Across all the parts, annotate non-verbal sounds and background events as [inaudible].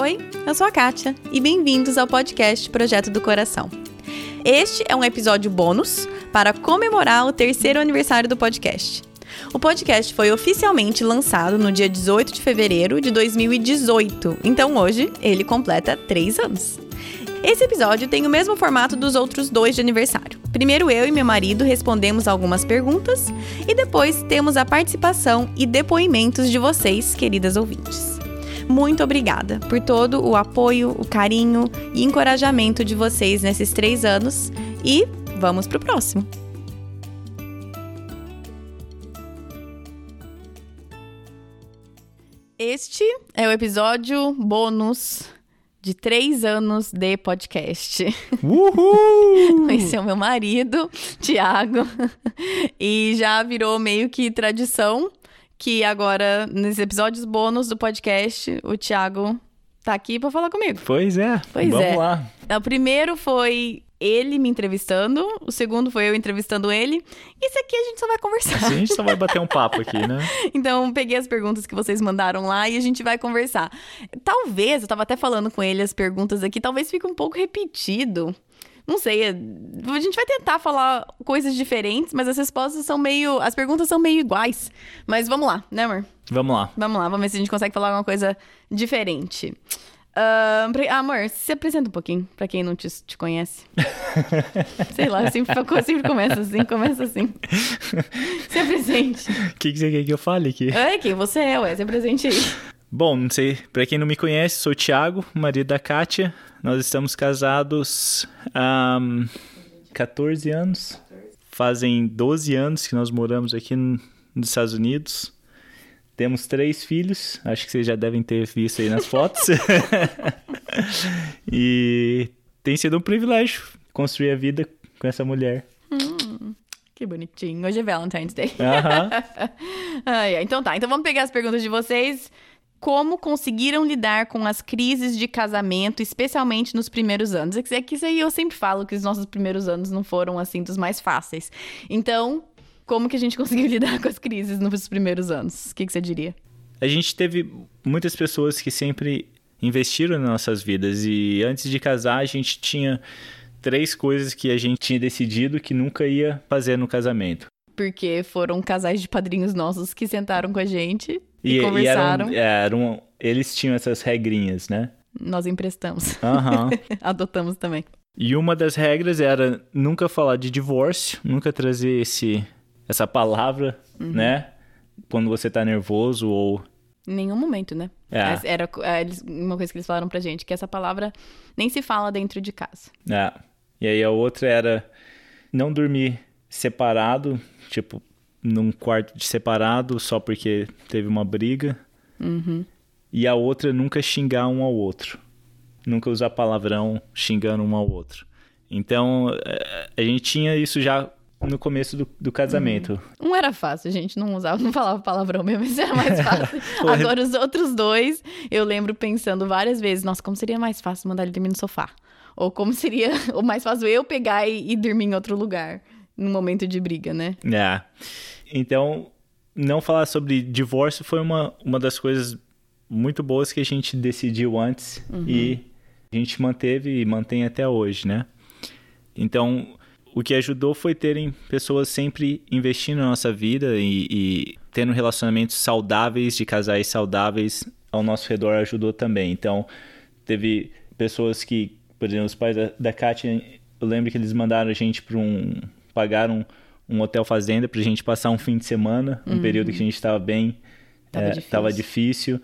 Oi, eu sou a Kátia e bem-vindos ao podcast Projeto do Coração. Este é um episódio bônus para comemorar o terceiro aniversário do podcast. O podcast foi oficialmente lançado no dia 18 de fevereiro de 2018, então hoje ele completa três anos. Esse episódio tem o mesmo formato dos outros dois de aniversário. Primeiro eu e meu marido respondemos algumas perguntas e depois temos a participação e depoimentos de vocês, queridas ouvintes. Muito obrigada por todo o apoio, o carinho e encorajamento de vocês nesses três anos e vamos pro próximo! Este é o episódio bônus de três anos de podcast. Uhul! [laughs] Esse é o meu marido, Tiago, [laughs] e já virou meio que tradição que agora, nos episódios bônus do podcast, o Tiago tá aqui para falar comigo. Pois é. Pois Vamos é. lá. O primeiro foi ele me entrevistando, o segundo foi eu entrevistando ele, e esse aqui a gente só vai conversar. Assim a gente só vai [laughs] bater um papo aqui, né? Então, peguei as perguntas que vocês mandaram lá e a gente vai conversar. Talvez, eu tava até falando com ele as perguntas aqui, talvez fique um pouco repetido. Não sei, é- a gente vai tentar falar coisas diferentes, mas as respostas são meio. As perguntas são meio iguais. Mas vamos lá, né, amor? Vamos lá. Vamos lá, vamos ver se a gente consegue falar alguma coisa diferente. Pre- amor, se apresenta um pouquinho, pra quem não te, te conhece. [laughs] Sei lá, sempre, sempre começa assim, começa assim. [laughs] Se apresente. O que, que você quer que eu fale aqui? Ai, quem você é, ué? Se apresente aí. Bom, não sei, pra quem não me conhece, sou o Thiago, marido da Kátia. Nós estamos casados há 14 anos. Fazem 12 anos que nós moramos aqui no- nos Estados Unidos. Temos três filhos, acho que vocês já devem ter visto aí nas fotos. [laughs] e tem sido um privilégio construir a vida com essa mulher. Que bonitinho. Hoje é Valentine's Day. Aham. Ai, [laughs] ai. Então tá, então vamos pegar as perguntas de vocês. Como conseguiram lidar com as crises de casamento, especialmente nos primeiros anos? É que é que isso aí eu sempre falo que os nossos primeiros anos não foram assim dos mais fáceis. Então, como que a gente [laughs] conseguiu lidar com as crises nos primeiros anos? O que, que você diria? A gente teve muitas pessoas que sempre investiram nas nossas vidas e antes de casar a gente tinha três coisas que a gente tinha decidido que nunca ia fazer no casamento. Porque foram casais de padrinhos nossos que sentaram com a gente e, E, conversaram. e eram, eram- eles tinham essas regrinhas, né? Nós emprestamos. Aham. [laughs] Adotamos também. e uma das regras era nunca falar de divórcio, nunca trazer esse, essa palavra, né? Quando você tá nervoso ou Em nenhum momento, né? É. Era é, uma coisa que eles falaram pra gente, que essa palavra nem se fala dentro de casa. É. E aí a outra era não dormir separado, tipo, num quarto de separado só porque teve uma briga. E a outra nunca xingar um ao outro. Nunca usar palavrão xingando um ao outro. Então, eh, a gente tinha isso já no começo do, do casamento. Um era fácil, a gente não usava, não falava palavrão mesmo, isso era mais [laughs] fácil. Agora, os outros dois, eu lembro pensando várias vezes, nossa, como seria mais fácil mandar ele dormir no sofá? Ou como seria [laughs] o mais fácil eu pegar e, e dormir em outro lugar, num momento de briga, né? É. Então, não falar sobre divórcio foi uma, uma das coisas muito boas que a gente decidiu antes e a gente manteve e mantém até hoje, né? Então, o que ajudou foi terem pessoas sempre investindo na nossa vida e, e tendo relacionamentos saudáveis, de casais saudáveis ao nosso redor ajudou também. Então, teve pessoas que, por exemplo, os pais da, da Kátia, eu lembro que eles mandaram a gente para um. Pagaram um hotel fazenda pra gente passar um fim de semana, um período que a gente estava bem. Tava eh, difícil. tava difícil.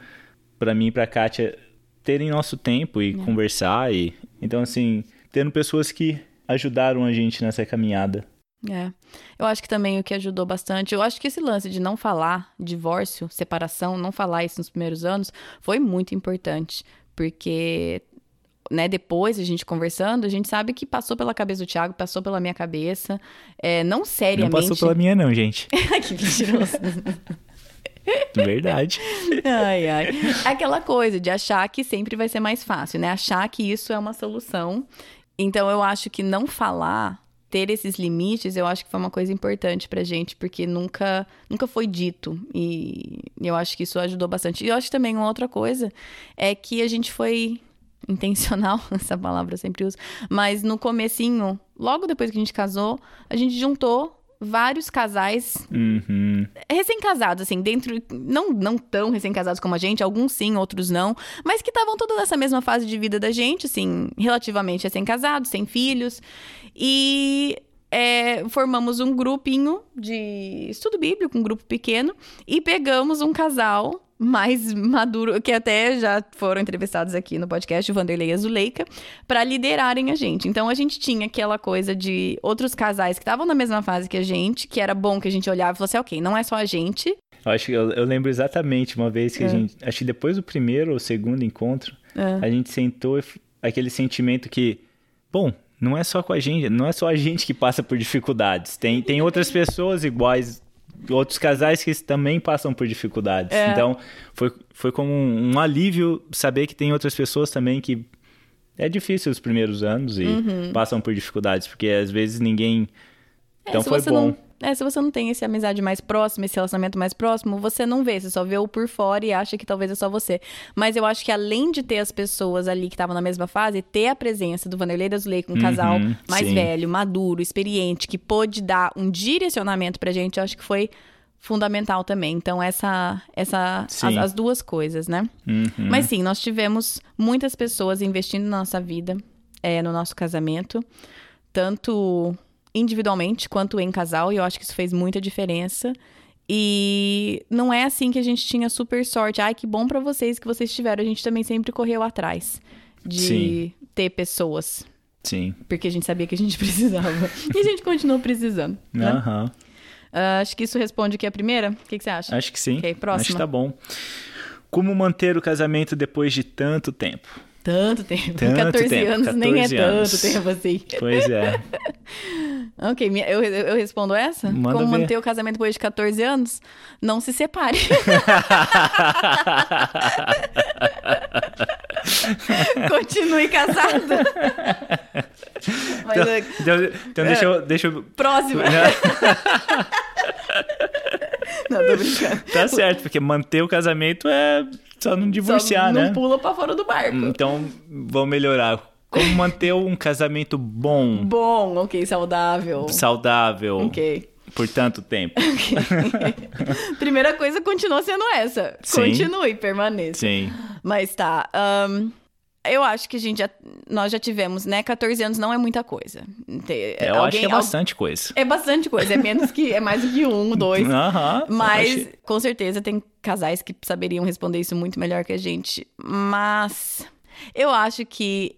Pra mim e pra Kátia terem nosso tempo e conversar. e Então, assim, tendo pessoas que ajudaram a gente nessa caminhada. É. Eu acho que também o que ajudou bastante, eu acho que esse lance de não falar divórcio, separação, não falar isso nos primeiros anos, foi muito importante. Porque, né, depois a gente conversando, a gente sabe que passou pela cabeça do Thiago, passou pela minha cabeça. É, não Não seriamente. passou pela minha, não, gente. [laughs] Ai, que mentiroso. Verdade. ai, ai. Aquela coisa de achar que sempre vai ser mais fácil, né? Achar que isso é uma solução. Então eu acho que não falar ter esses limites, eu acho que foi uma coisa importante pra gente, porque nunca, nunca foi dito. E eu acho que isso ajudou bastante. E eu acho que também uma outra coisa é que a gente foi intencional, [laughs] essa palavra eu sempre uso, mas no comecinho, logo depois que a gente casou, a gente juntou vários casais Uhum. recém-casados, assim, dentro. Não, não tão recém-casados como a gente, alguns sim, outros não, mas que estavam todos nessa mesma fase de vida da gente, assim, relativamente recém-casados, sem filhos. E é, formamos um grupinho de estudo bíblico, um grupo pequeno, e pegamos um casal mais maduro, que até já foram entrevistados aqui no podcast, o Vanderlei e a Zuleika, para liderarem a gente. Então a gente tinha aquela coisa de outros casais que estavam na mesma fase que a gente, que era bom que a gente olhava e falou assim, ok, não é só a gente. Eu acho que eu, eu lembro exatamente uma vez que É. a gente. Acho que depois do primeiro ou segundo encontro, É. a gente sentou aquele sentimento que, bom, não é só com a gente, não é só a gente que passa por dificuldades. Tem, tem outras pessoas iguais, outros casais que também passam por dificuldades. É. Então, foi, foi como um, um alívio saber que tem outras pessoas também que. É difícil os primeiros anos e Uhum. passam por dificuldades, porque às vezes ninguém. Então se foi bom. Não, é, se você não tem essa amizade mais próxima, esse relacionamento mais próximo, você não vê, você só vê o por fora e acha que talvez é só você. Mas eu acho que além de ter as pessoas ali que estavam na mesma fase, ter a presença do Vanderlei da Zulei com um Uhum, casal mais sim. velho, maduro, experiente, que pôde dar um direcionamento pra gente, eu acho que foi fundamental também. Então, essa, essa as, as duas coisas, né? Uhum. Mas sim, nós tivemos muitas pessoas investindo na nossa vida, é, no nosso casamento, tanto individualmente quanto em casal, e eu acho que isso fez muita diferença. E não é assim que a gente tinha super sorte. Ai, que bom pra vocês que vocês tiveram. A gente também sempre correu atrás de Sim. ter pessoas, Sim. porque a gente sabia que a gente [laughs] precisava. e a gente continuou precisando. Né? Aham. Ah, acho que isso responde aqui a primeira. O que, que você acha? Acho que sim. Ok, próxima. Acho que tá bom. Como manter o casamento depois de tanto tempo? Tanto tempo. Tanto 14 tempo, anos nem é 14 anos. tanto tempo assim. Pois é. [laughs] Ok, eu, eu respondo essa? Manda Como ver. manter o casamento depois de 14 anos? Não se separe. [laughs] Continue casado. Mas, é, Então, então deixa eu. Deixa eu... próxima. [laughs] [laughs] Não, tô brincando. Tá certo, porque manter o casamento é só não divorciar, Só né? Não pula pra fora do barco. Então, vamos melhorar. Como manter um casamento bom, Bom, ok, saudável. saudável, Ok. por tanto tempo? [laughs] [laughs] Primeira coisa continua sendo essa. Sim. Continue, permaneça. Sim. Mas tá. ahn, eu acho que a gente já. Nós já tivemos, né? 14 anos não é muita coisa. Te- Eu acho que é al- bastante coisa. É bastante coisa, é menos que. É mais do que um, [laughs] dois. Aham. Mas, Acho- com certeza, tem casais que saberiam responder isso muito melhor que a gente. Mas, eu acho que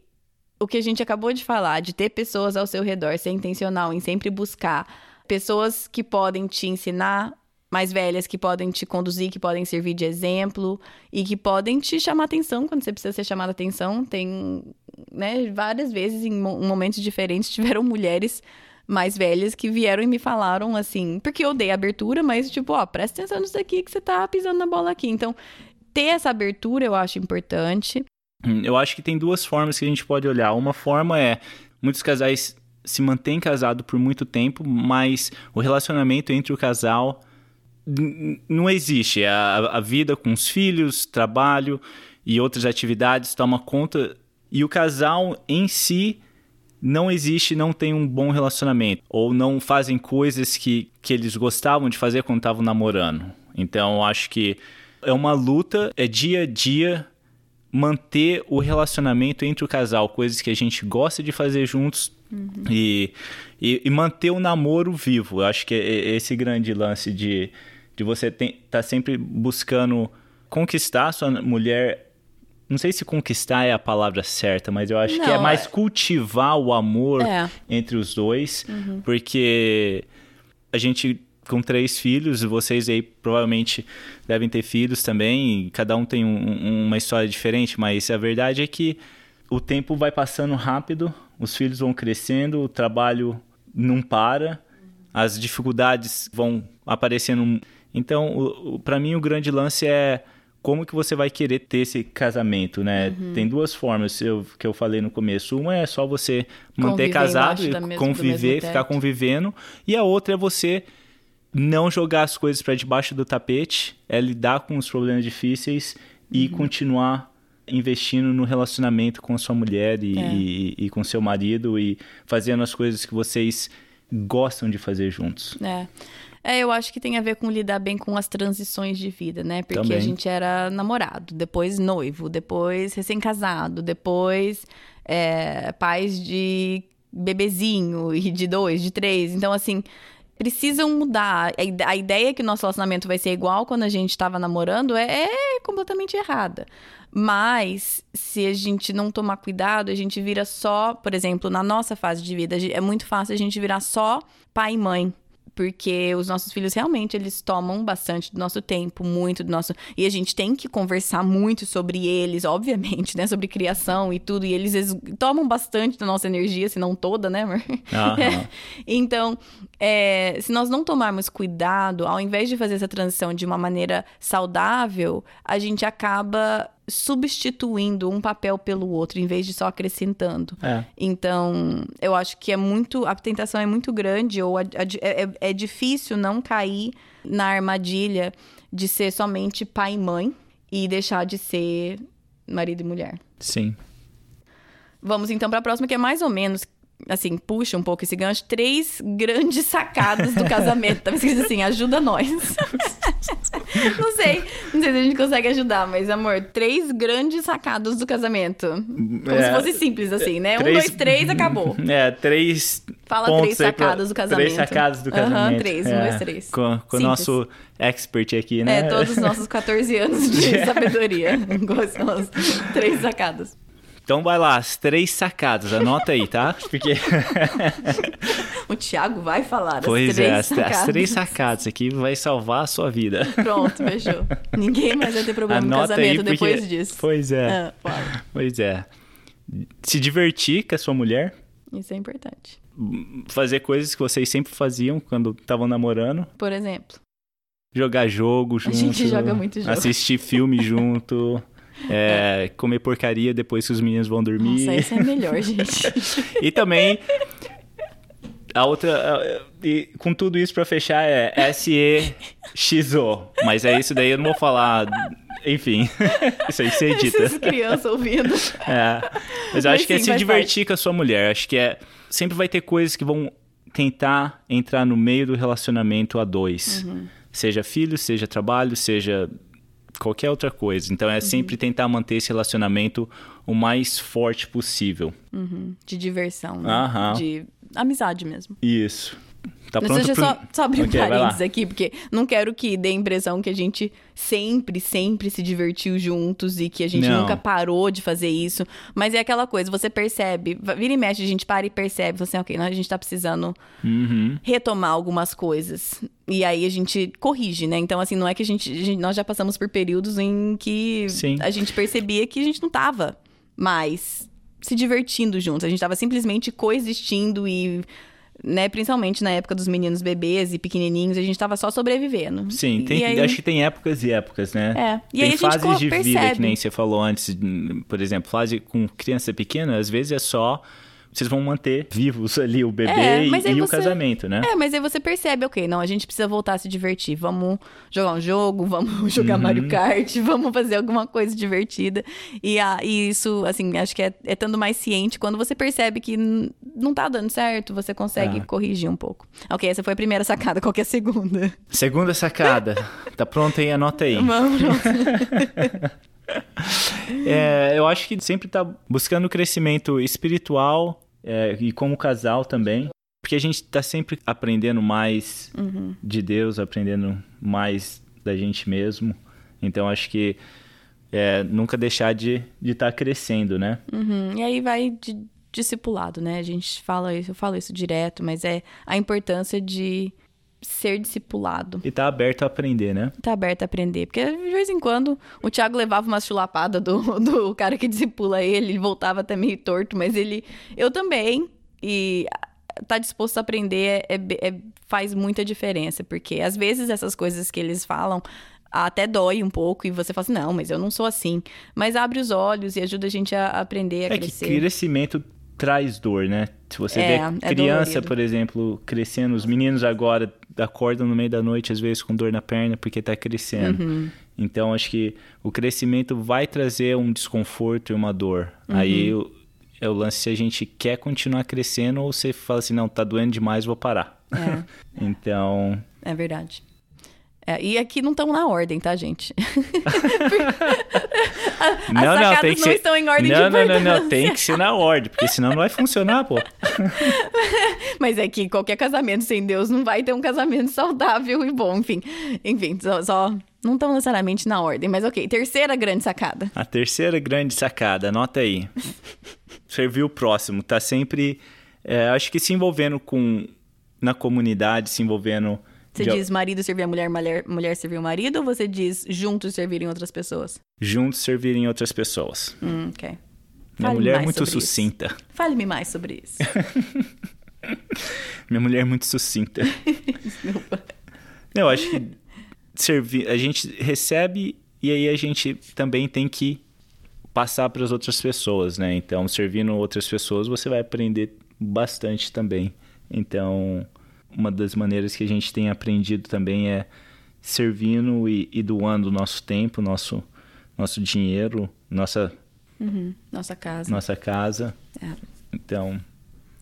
o que a gente acabou de falar, de ter pessoas ao seu redor, ser intencional em sempre buscar pessoas que podem te ensinar, mais velhas, que podem te conduzir, que podem servir de exemplo e que podem te chamar atenção quando você precisa ser chamada atenção. Tem, né, várias vezes em mo- momentos diferentes [laughs] tiveram mulheres mais velhas que vieram e me falaram assim, porque eu dei abertura, mas tipo, ó, presta atenção nisso aqui que você tá pisando na bola aqui. Então, ter essa abertura eu acho importante. Hum, Eu acho que tem duas formas que a gente pode olhar. Uma forma é muitos casais se mantêm casados por muito tempo, mas o relacionamento entre o casal não existe. A, a vida com os filhos, trabalho e outras atividades toma conta e o casal em si não existe, não tem um bom relacionamento ou não fazem coisas que, que eles gostavam de fazer quando estavam namorando. Então, eu acho que é uma luta, é dia a dia manter o relacionamento entre o casal, coisas que a gente gosta de fazer juntos e, e, e manter o namoro vivo. Eu acho que é é esse grande lance de, de você estar tá sempre buscando conquistar sua mulher. Não sei se conquistar é a palavra certa, mas eu acho que é Não, mais é- cultivar o amor É. entre os dois, porque a gente com três filhos, vocês aí provavelmente devem ter filhos também, e cada um tem um- uma história diferente, mas a verdade é que o tempo vai passando rápido, os filhos vão crescendo, o trabalho não para, as dificuldades vão aparecendo. Então, para mim, o grande lance é como que você vai querer ter esse casamento, né? Uhum. Tem duas formas eu, que eu falei no começo. Uma é só você manter Conviver casado e do conviver, mesmo ficar convivendo. E a outra é você não jogar as coisas para debaixo do tapete, é lidar com os problemas difíceis e Uhum. continuar investindo no relacionamento com a sua mulher e, É. e, e com seu marido e fazendo as coisas que vocês gostam de fazer juntos. É. É, eu acho que tem a ver com lidar bem com as transições de vida, né? Porque Também. a gente era namorado, depois noivo, depois recém-casado, depois é, pais de bebezinho e de dois, de três. Então, assim, precisam mudar. A ide- A ideia que o nosso relacionamento vai ser igual quando a gente estava namorando é, é completamente errada. Mas, se a gente não tomar cuidado, a gente vira só, por exemplo, na nossa fase de vida, é muito fácil a gente virar só pai e mãe. Porque os nossos filhos realmente eles tomam bastante do nosso tempo, muito do nosso. E a gente tem que conversar muito sobre eles, obviamente, né? Sobre criação e tudo. E eles tomam bastante da nossa energia, se não toda, né, amor? Aham. [laughs] Então, é, se nós não tomarmos cuidado, ao invés de fazer essa transição de uma maneira saudável, a gente acaba substituindo um papel pelo outro, em vez de só acrescentando. É. Então, eu acho que é muito. A tentação é muito grande, ou a- a- é, é- é difícil não cair na armadilha de ser somente pai e mãe e deixar de ser marido e mulher. Sim. Vamos então para a próxima, que é mais ou menos, assim, puxa um pouco esse gancho. Três grandes sacadas do [laughs] casamento. Tava escrito assim, ajuda nós. [laughs] [laughs] não sei, não sei se a gente consegue ajudar, mas amor, três grandes sacadas do casamento. Como É. se fosse simples, assim, né? Um, Três- dois, três, acabou. [laughs] É, três. Fala três aí pra- sacadas do casamento. Três sacadas do Aham, casamento. três, um, É, dois, três. Com, com o nosso expert aqui, né? É, todos os nossos 14 anos de [laughs] sabedoria. Quais são as três sacadas? Então vai lá, as três sacadas, anota aí, tá? [laughs] Porque. O Thiago vai falar pois as três é, as, sacadas. as três sacadas aqui vai salvar a sua vida. Pronto, fechou. Ninguém mais vai ter problema no casamento porque... depois disso. Pois é, Ah, pois é. Se divertir com a sua mulher, Isso é importante. fazer coisas que vocês sempre faziam quando estavam namorando, Por exemplo, jogar jogo junto. gente joga muito jogo. Assistir filme junto. [laughs] é, comer porcaria depois que os meninos vão dormir. nossa, esse é melhor, gente. [laughs] E também a outra e com tudo isso pra fechar é SEXO, mas é isso daí eu não vou falar, enfim. [laughs] Isso aí você edita. Essas crianças ouvindo. É. Mas eu Mas acho que é sim, se divertir com a sua mulher. Acho que é sempre vai ter coisas que vão tentar entrar no meio do relacionamento a dois. Uhum. Seja filho, seja trabalho, seja qualquer outra coisa. Então Uhum. é sempre tentar manter esse relacionamento o mais forte possível. De diversão, né? Aham. De amizade mesmo. Isso. Tá Mas pronto deixa eu pro... só, só abrir um Ok, vai lá. parênteses aqui, porque não quero que dê a impressão que a gente sempre, sempre se divertiu juntos e que a gente Não. nunca parou de fazer isso. Mas é aquela coisa, você percebe, vira e mexe, a gente para e percebe, fala assim, ok, a gente tá precisando Uhum. retomar algumas coisas. E aí a gente corrige, né? Então, assim, não é que a gente, a gente- Nós já passamos por períodos em que Sim. a gente percebia que a gente não tava mais se divertindo juntos. A gente tava simplesmente coexistindo e. Né, principalmente na época dos meninos bebês e pequenininhos, a gente tava só sobrevivendo. Sim, tem, aí- acho que tem épocas e épocas, né? É, e tem aí a gente fases de vida percebe. que nem você falou antes, por exemplo, fase com criança pequena, às vezes é só vocês vão manter vivos ali o bebê É, e, e o você- casamento, né? É, mas aí você percebe, ok, não, a gente precisa voltar a se divertir. Vamos jogar um jogo, vamos [laughs] jogar Uhum. Mario Kart, [laughs] vamos fazer alguma coisa divertida. E, a, e isso, assim, acho que é, é estando mais ciente. Quando você percebe que não tá dando certo, você consegue Ah. corrigir um pouco. Ok, essa foi a primeira sacada, [laughs] qual que é a segunda? Segunda sacada. tá pronta aí? Anota aí. Vamos. É, eu acho que sempre tá buscando crescimento espiritual é, e como casal também. Porque a gente tá sempre aprendendo mais Uhum. de Deus, aprendendo mais da gente mesmo. Então acho que é, nunca deixar de estar crescendo, né? Uhum, E aí vai de discipulado, né? A gente fala isso, eu falo isso direto, mas é a importância de ser discipulado. E tá aberto a aprender, né? tá aberto a aprender. Porque de vez em quando o Thiago levava uma chulapada do, [laughs] do cara que discipula ele, ele voltava até meio torto, mas ele. Eu também. E tá disposto a aprender é- é- é- faz muita diferença. Porque às vezes essas coisas que eles falam. até dói um pouco e você fala assim, não, mas eu não sou assim. Mas abre os olhos e ajuda a gente a aprender a é crescer. que crescimento traz dor, né? Se você É, vê é criança, dolorido. por exemplo, crescendo, os meninos agora acordam no meio da noite, às vezes com dor na perna, porque tá crescendo. Uhum. Então, acho que o crescimento vai trazer um desconforto e uma dor. Uhum. Aí é o lance se a gente quer continuar crescendo ou você fala assim, não, tá doendo demais, vou parar. É, [laughs] Então, é verdade. É, e aqui não estão na ordem, tá, gente? [laughs] As não, não, sacadas tem que não ser. estão em ordem não, de não, não, não, tem que ser na ordem, porque senão não vai funcionar, pô. [laughs] Mas é que qualquer casamento sem Deus não vai ter um casamento saudável e bom, enfim. Enfim, só, só não estão necessariamente na ordem, mas ok. Terceira grande sacada. A terceira grande sacada, anota aí. Servir o próximo, tá sempre, é, acho que se envolvendo com na comunidade, se envolvendo. Você de- diz marido servir a mulher, mulher, mulher servir o marido, ou você diz juntos servirem outras pessoas? juntos servirem outras pessoas. Hum, ok. Minha Fale mulher é muito sucinta. Fale-me mais sobre isso. [laughs] Minha mulher é muito sucinta. [laughs] Desculpa. Eu acho que servir, a gente recebe e aí a gente também tem que passar para as outras pessoas, né? Então, servindo outras pessoas, você vai aprender bastante também. Então, uma das maneiras que a gente tem aprendido também é servindo e, e doando o nosso tempo, nosso nosso dinheiro, nossa Uhum, Nossa casa. nossa casa. É, Então,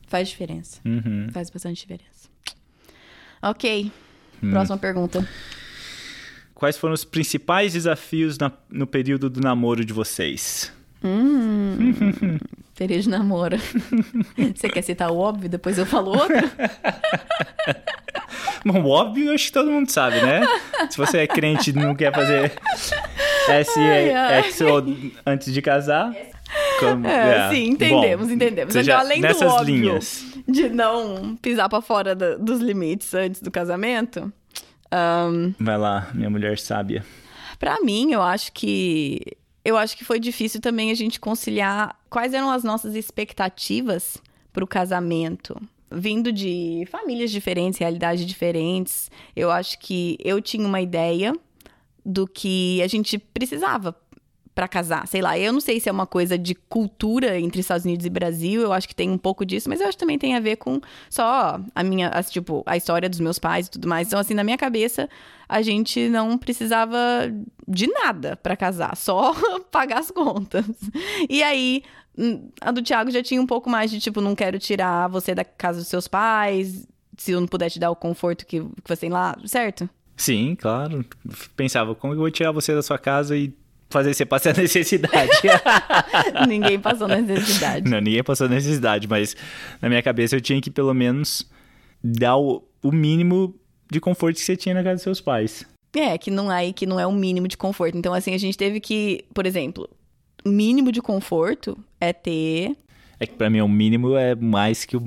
faz diferença. uhum. Faz bastante diferença. Ok. Hum. Próxima pergunta. quais foram os principais desafios na- no período do namoro de vocês? Hum, [laughs] período de namoro. [laughs] Você quer citar o óbvio, depois eu falo outro? [laughs] Bom, óbvio, acho que todo mundo sabe, né? Se você é crente e não quer fazer. SEXO antes de casar. como- É, sim, entendemos, Bom, entendemos. você Então, além do óbvio linhas. de não pisar pra fora do- dos limites antes do casamento, ahn, Vai lá, minha mulher sábia. Pra mim, eu acho que eu acho que foi difícil também a gente conciliar quais eram as nossas expectativas pro casamento. Vindo de famílias diferentes, realidades diferentes, eu acho que eu tinha uma ideia do que a gente precisava pra casar. Sei lá, eu não sei se é uma coisa de cultura entre Estados Unidos e Brasil, eu acho que tem um pouco disso, mas eu acho que também tem a ver com só a minha, tipo, a história dos meus pais e tudo mais. Então, assim, na minha cabeça, a gente não precisava de nada pra casar, só [laughs] pagar as contas. E aí, hum, a do Thiago já tinha um pouco mais de tipo, não quero tirar você da casa dos seus pais, se eu não puder te dar o conforto que, que você tem lá, certo? Sim, claro. Pensava, como eu vou tirar você da sua casa e fazer você passar [laughs] necessidade? [laughs] Ninguém passou necessidade. Não, ninguém passou necessidade, mas na minha cabeça eu tinha que pelo menos dar o, o mínimo de conforto que você tinha na casa dos seus pais. É, que não aí que não é o mínimo de conforto. Então, assim, a gente teve que, por exemplo, o mínimo de conforto é ter. É que pra mim o mínimo é mais que o.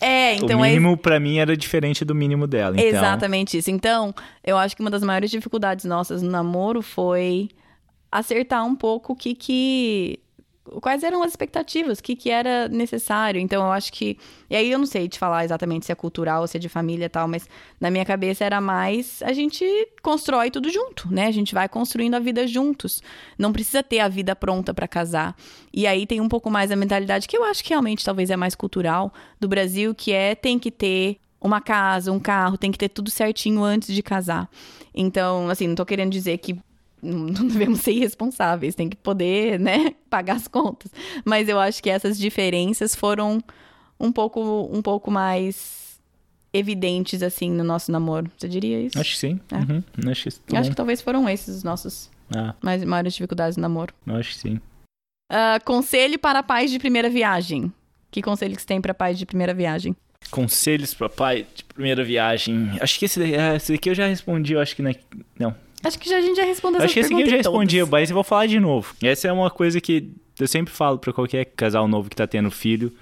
É, então o é mínimo pra mim era diferente do mínimo dela. Então, Exatamente isso. Então, eu acho que uma das maiores dificuldades nossas no namoro foi acertar um pouco o que que quais eram as expectativas, o que que era necessário. Então, eu acho que e aí eu não sei te falar exatamente se é cultural se é de família e tal, mas na minha cabeça era mais a gente constrói tudo junto, né? A gente vai construindo a vida juntos. Não precisa ter a vida pronta para casar. E aí tem um pouco mais a mentalidade que eu acho que realmente talvez é mais cultural do Brasil, que é tem que ter uma casa, um carro, tem que ter tudo certinho antes de casar. Então, assim, não tô querendo dizer que não devemos ser irresponsáveis, tem que poder, né, [laughs] pagar as contas. Mas eu acho que essas diferenças foram um pouco, um pouco mais evidentes, assim, no nosso namoro. Você diria isso? Acho que sim. É. Uhum. Acho que, tá acho que talvez foram esses os nossos Ah, mais, maiores dificuldades no namoro. acho que sim. Ah, conselho para pais de primeira viagem. Que conselho que você tem para pais de primeira viagem? Conselhos pra pai de primeira viagem. Acho que esse, esse daqui eu já respondi, eu acho que não. é- Não. Acho que já, a gente já respondeu essa Acho que esse aqui eu já respondi, todas. mas eu vou falar de novo. Essa é uma coisa que eu sempre falo pra qualquer casal novo que tá tendo filho.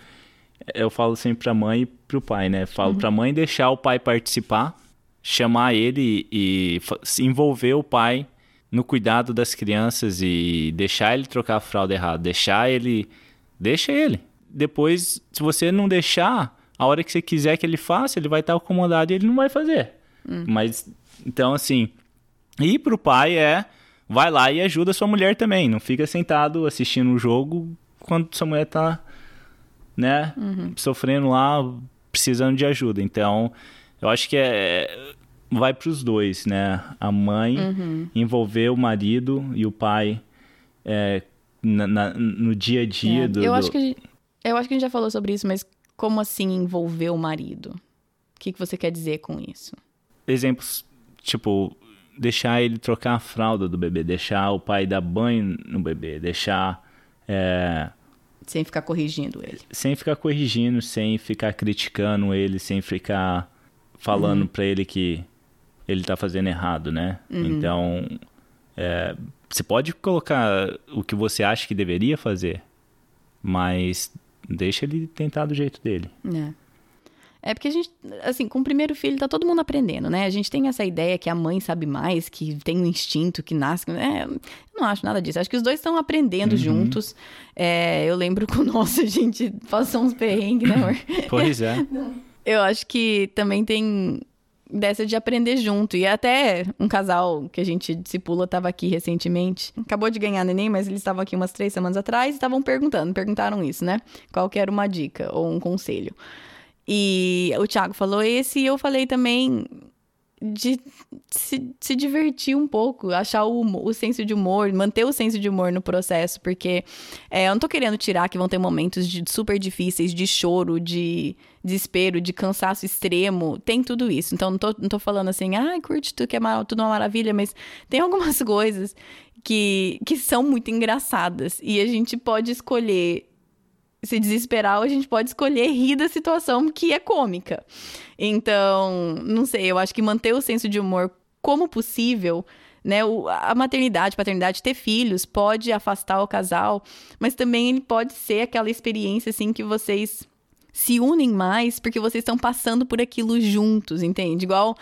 Eu falo sempre pra mãe e pro pai, né? Falo pra mãe deixar o pai participar, chamar ele e envolver o pai no cuidado das crianças e deixar ele trocar a fralda errada, deixar ele. Deixa ele. Depois, se você não deixar, a hora que você quiser que ele faça, ele vai estar acomodado e ele não vai fazer. Mas, então, assim, E pro pai é vai lá e ajuda sua mulher também. Não fica sentado assistindo o jogo quando sua mulher tá, né, uhum. sofrendo lá, precisando de ajuda. Então, eu acho que é vai para os dois, né? A mãe uhum. envolver o marido e o pai é, na, na, no dia a dia é, do. Eu do... acho que gente, eu acho que a gente já falou sobre isso, mas como assim envolver o marido? O que, que você quer dizer com isso? Exemplos, tipo, deixar ele trocar a fralda do bebê, deixar o pai dar banho no bebê, deixar. É... Sem ficar corrigindo ele. Sem ficar corrigindo, sem ficar criticando ele, sem ficar falando uhum. para ele que ele está fazendo errado, né? Uhum. Então, é, você pode colocar o que você acha que deveria fazer, mas deixa ele tentar do jeito dele. É. É porque a gente, assim, com o primeiro filho tá todo mundo aprendendo, né? A gente tem essa ideia que a mãe sabe mais, que tem um instinto, que nasce. É, eu não acho nada disso. Acho que os dois estão aprendendo uhum. juntos. É, eu lembro com o nosso, a gente passou uns perrengues, né, amor? [laughs] Pois é. Eu acho que também tem dessa de aprender junto. E até um casal que a gente discipula estava aqui recentemente. Acabou de ganhar neném, mas eles estavam aqui umas três semanas atrás e estavam perguntando, perguntaram isso, né? Qual que era uma dica ou um conselho. E o Thiago falou esse e eu falei também de se, se divertir um pouco, achar o, o senso de humor, manter o senso de humor no processo, porque é, eu não tô querendo tirar que vão ter momentos de, super difíceis, de choro, de desespero, de cansaço extremo, tem tudo isso. Então não tô, não tô falando assim, ah, curte tudo que é mar, tudo uma maravilha, mas tem algumas [laughs] coisas que, que são muito engraçadas e a gente pode escolher se desesperar, ou a gente pode escolher rir da situação que é cômica. Então, não sei, eu acho que manter o senso de humor como possível, né? A maternidade, paternidade, ter filhos pode afastar o casal, mas também ele pode ser aquela experiência assim que vocês se unem mais porque vocês estão passando por aquilo juntos, entende? Igual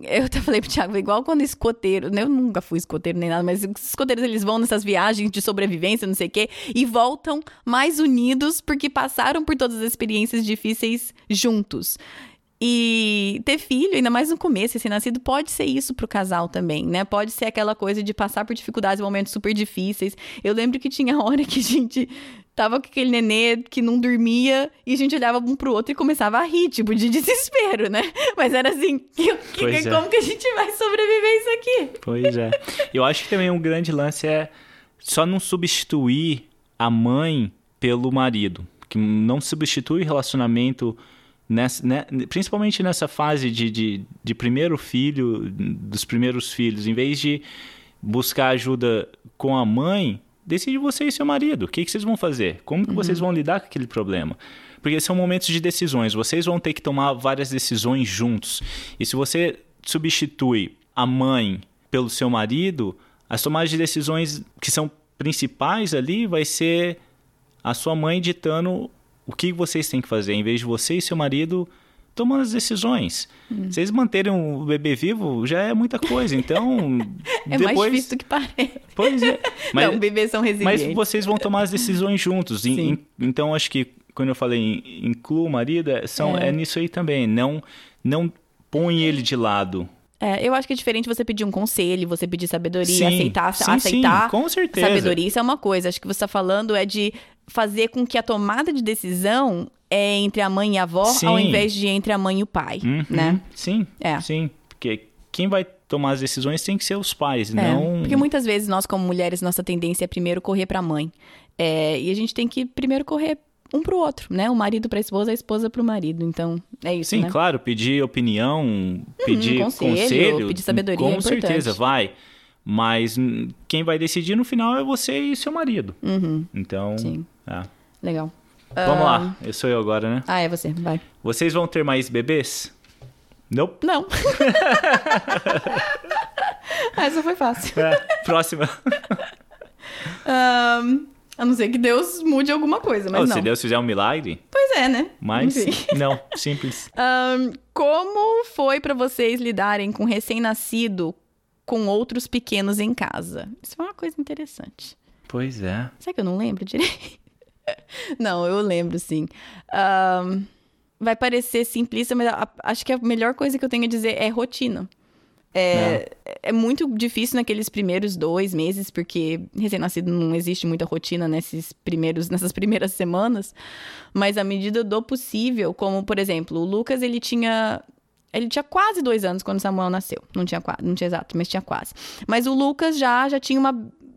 eu até falei pro Thiago, igual quando escoteiro, né? eu nunca fui escoteiro nem nada, mas os escoteiros eles vão nessas viagens de sobrevivência, não sei o quê, e voltam mais unidos porque passaram por todas as experiências difíceis juntos. E ter filho, ainda mais no começo, esse nascido, pode ser isso pro casal também, né? Pode ser aquela coisa de passar por dificuldades, momentos super difíceis. Eu lembro que tinha hora que a gente tava com aquele nenê que não dormia e a gente olhava um pro outro e começava a rir, tipo, de [laughs] desespero, né? Mas era assim, que, que, é. como que a gente vai sobreviver isso aqui? Pois é. Eu acho que também um grande lance é só não substituir a mãe pelo marido. Que não substitui relacionamento, nessa, né, principalmente nessa fase de, de, de primeiro filho, dos primeiros filhos. Em vez de buscar ajuda com a mãe, decide você e seu marido. O que, que vocês vão fazer? Como que uhum. vocês vão lidar com aquele problema? Porque são momentos de decisões. Vocês vão ter que tomar várias decisões juntos. E se você substitui a mãe pelo seu marido, as tomadas de decisões que são principais ali vai ser a sua mãe ditando o que vocês têm que fazer, em vez de você e seu marido tomando as decisões. Hum. Vocês manterem o bebê vivo já é muita coisa, então... [laughs] é depois... mais difícil do que parece. Pois é. [laughs] Mas, Não, bebês são resilientes. Mas vocês vão tomar as decisões juntos. Sim. então, acho que quando eu falei inclua o marido, é, são, é. é nisso aí também. Não, não põe ele de lado. É, eu acho que é diferente você pedir um conselho, você pedir sabedoria, sim, aceitar, sim, aceitar. Sim, com certeza. Sabedoria, isso é uma coisa. Acho que você está falando é de fazer com que a tomada de decisão é entre a mãe e a avó, sim. ao invés de entre a mãe e o pai, uhum. né? Sim, é. sim. Porque quem vai tomar as decisões tem que ser os pais, é, não... Porque muitas vezes nós, como mulheres, nossa tendência é primeiro correr para a mãe. É, e a gente tem que primeiro correr um pro outro, né? O marido para a esposa, a esposa para o marido. Então, é isso, Sim, né? claro, pedir opinião, hum, pedir conselho, conselho, pedir sabedoria Com é certeza, vai. Mas quem vai decidir no final é você e seu marido. Uhum. Então, Sim. É. Legal. Vamos lá, eu sou eu agora, né? Ah, é você, vai. Vocês vão ter mais bebês? Nope. Não. [laughs] Essa foi fácil. É, próxima. um, a não ser que Deus mude alguma coisa, mas oh, não. Se Deus fizer um milagre. Pois é, né? Mas, não, simples. [laughs] Um, como foi para vocês lidarem com recém-nascido com outros pequenos em casa? Isso é uma coisa interessante. Pois é. Será que eu não lembro direito? [laughs] não, eu lembro, sim. Um, vai parecer simplista, mas acho que a melhor coisa que eu tenho a dizer é rotina. É, é muito difícil naqueles primeiros dois meses, porque recém-nascido não existe muita rotina nesses primeiros, nessas [laughs] primeiras semanas. Mas à medida do possível, como por exemplo, o Lucas ele tinha ele tinha quase dois anos quando Samuel nasceu. Não tinha não tinha exato, mas tinha quase. Mas o Lucas já, já tinha uma.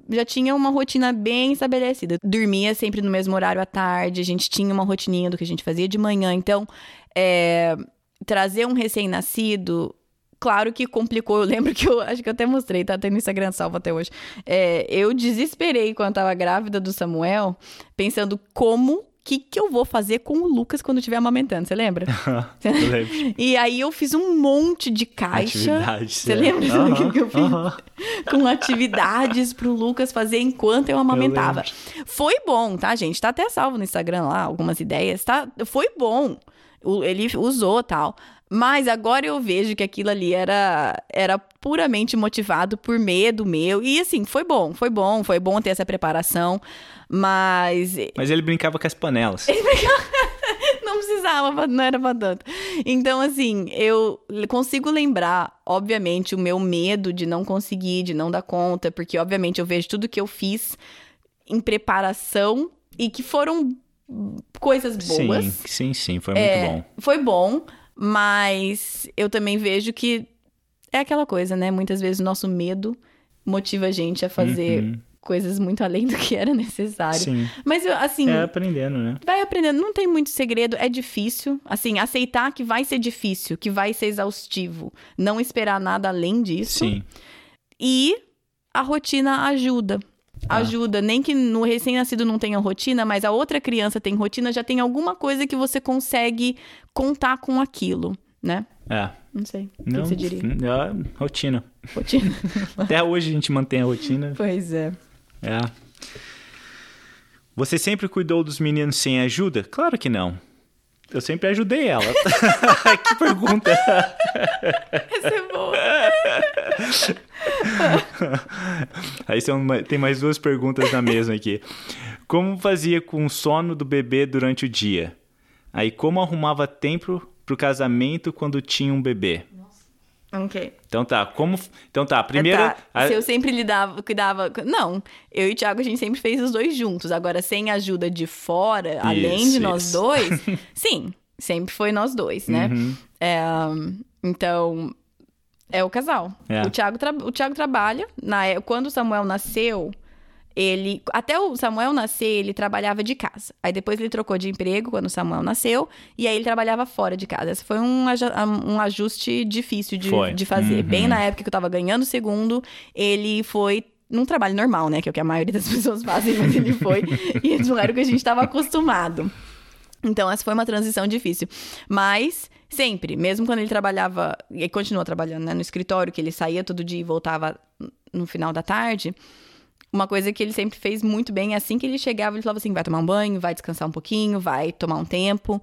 Já tinha uma rotina bem estabelecida. Dormia sempre no mesmo horário à tarde, a gente tinha uma rotininha do que a gente fazia de manhã. Então, é, trazer um recém-nascido claro que complicou. Eu lembro que eu acho que eu até mostrei, tá no Instagram salvo até hoje. É, eu desesperei quando tava grávida do Samuel, pensando como que, que eu vou fazer com o Lucas quando estiver amamentando? Você lembra? [laughs] eu lembro. [laughs] e aí eu fiz um monte de caixa. Você é. lembra uh -huh, que eu fiz? Uh -huh. Com atividades pro Lucas fazer enquanto eu amamentava. Eu Foi bom, tá, gente? Tá até salvo no Instagram lá, algumas ideias, tá? Foi bom. Ele usou tal. Mas agora eu vejo que aquilo ali era, era puramente motivado por medo meu. E assim, foi bom, foi bom, foi bom ter essa preparação. Mas. Mas ele brincava com as panelas. [laughs] Ele brincava. [laughs] não precisava, não era pra tanto. Então, assim, eu consigo lembrar, obviamente, o meu medo de não conseguir, de não dar conta, porque, obviamente, eu vejo tudo que eu fiz em preparação e que foram coisas boas. Sim, sim, sim, foi muito é, bom. Foi bom, mas eu também vejo que é aquela coisa, né? Muitas vezes o nosso medo motiva a gente a fazer Uhum. coisas muito além do que era necessário. Sim. Mas eu, assim, É aprendendo, né? vai aprendendo, não tem muito segredo, é difícil. Assim, aceitar que vai ser difícil, que vai ser exaustivo, não esperar nada além disso. Sim. E a rotina ajuda. Ah. Ajuda, nem que no recém-nascido não tenha rotina, mas a outra criança tem rotina, já tem alguma coisa que você consegue contar com aquilo, né? É. Não sei. O que Não, que você diria? é rotina. Rotina. [laughs] Até hoje a gente mantém a rotina. pois é. É. Você sempre cuidou dos meninos sem ajuda? Claro que não. Eu sempre ajudei ela. [laughs] que pergunta. [laughs] Essa é boa. [laughs] Aí tem mais duas perguntas na mesma aqui. Como fazia com o sono do bebê durante o dia? Aí, como arrumava tempo pro casamento quando tinha um bebê? Ok. Então tá, como. Então tá, primeiro. Tá, a- Se eu sempre lidava, cuidava. Não, eu e o Thiago a gente sempre fez os dois juntos. Agora, sem ajuda de fora, além de nós isso. dois, [laughs] sim, sempre foi nós dois, né? Uhum. É, então, é o casal. É. O, Thiago tra- o Thiago trabalha. Na, é- quando o Samuel nasceu, ele. Até o Samuel nascer, ele trabalhava de casa. Aí depois ele trocou de emprego quando o Samuel nasceu. E aí ele trabalhava fora de casa. Esse foi um, um ajuste difícil de, Foi. de fazer. Uhum. Bem na época que eu tava ganhando o segundo, ele foi. Num trabalho normal, né? Que é o que a maioria das [laughs] pessoas fazem, mas ele foi. e não era o que a gente tava acostumado. Então, essa foi uma transição difícil. Mas, sempre, mesmo quando ele trabalhava, e continua trabalhando né, no escritório, que ele saía todo dia e voltava no final da tarde, uma coisa que ele sempre fez muito bem, é assim que ele chegava, ele falava assim: vai tomar um banho, vai descansar um pouquinho, vai tomar um tempo.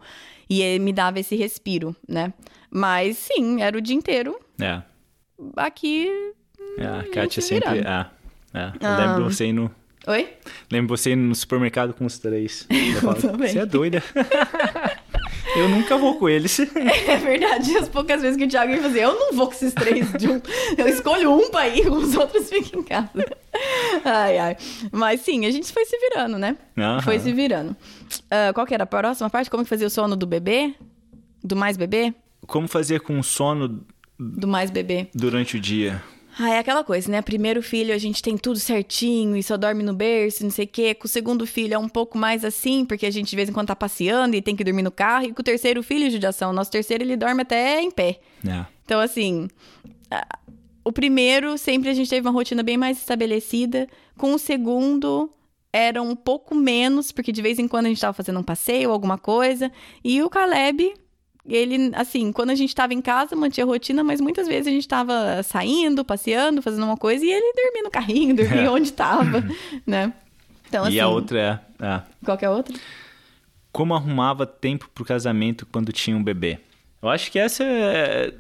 E ele me dava esse respiro, né? Mas, sim, era o dia inteiro É. aqui. é a Hum, Kátia se sempre. virando. É, é. Eu Ah. lembro você indo. Oi? Lembro você indo no supermercado com os três. [laughs] Eu falo, também. Você é doida. [laughs] eu nunca vou com eles. [laughs] É verdade, as poucas vezes que o Thiago ia fazer, eu não vou com esses três juntos. Eu escolho um pra ir, os outros ficam em casa. Ai, ai. Mas sim, a gente foi se virando, né? Aham. Foi se virando. Ah, qual que era a próxima parte? Como fazia o sono do bebê? Do mais bebê? Como fazer com o sono Do mais bebê. durante o dia? Ah, é aquela coisa, né? Primeiro filho a gente tem tudo certinho e só dorme no berço, não sei o quê. Com o segundo filho é um pouco mais assim, porque a gente de vez em quando tá passeando e tem que dormir no carro. E com o terceiro filho, judiação, nosso terceiro ele dorme até em pé. É. Então, assim, o primeiro, sempre a gente teve uma rotina bem mais estabelecida. Com o segundo, era um pouco menos, porque de vez em quando a gente tava fazendo um passeio ou alguma coisa. E o Caleb, ele, assim, quando a gente tava em casa, mantinha a rotina, mas muitas vezes a gente tava saindo, passeando, fazendo uma coisa, e ele dormia no carrinho, [laughs] dormia É. onde tava, [laughs] né? Então, assim, e a outra é, é. qual que é a outra? Como arrumava tempo pro casamento quando tinha um bebê? Eu acho que essa é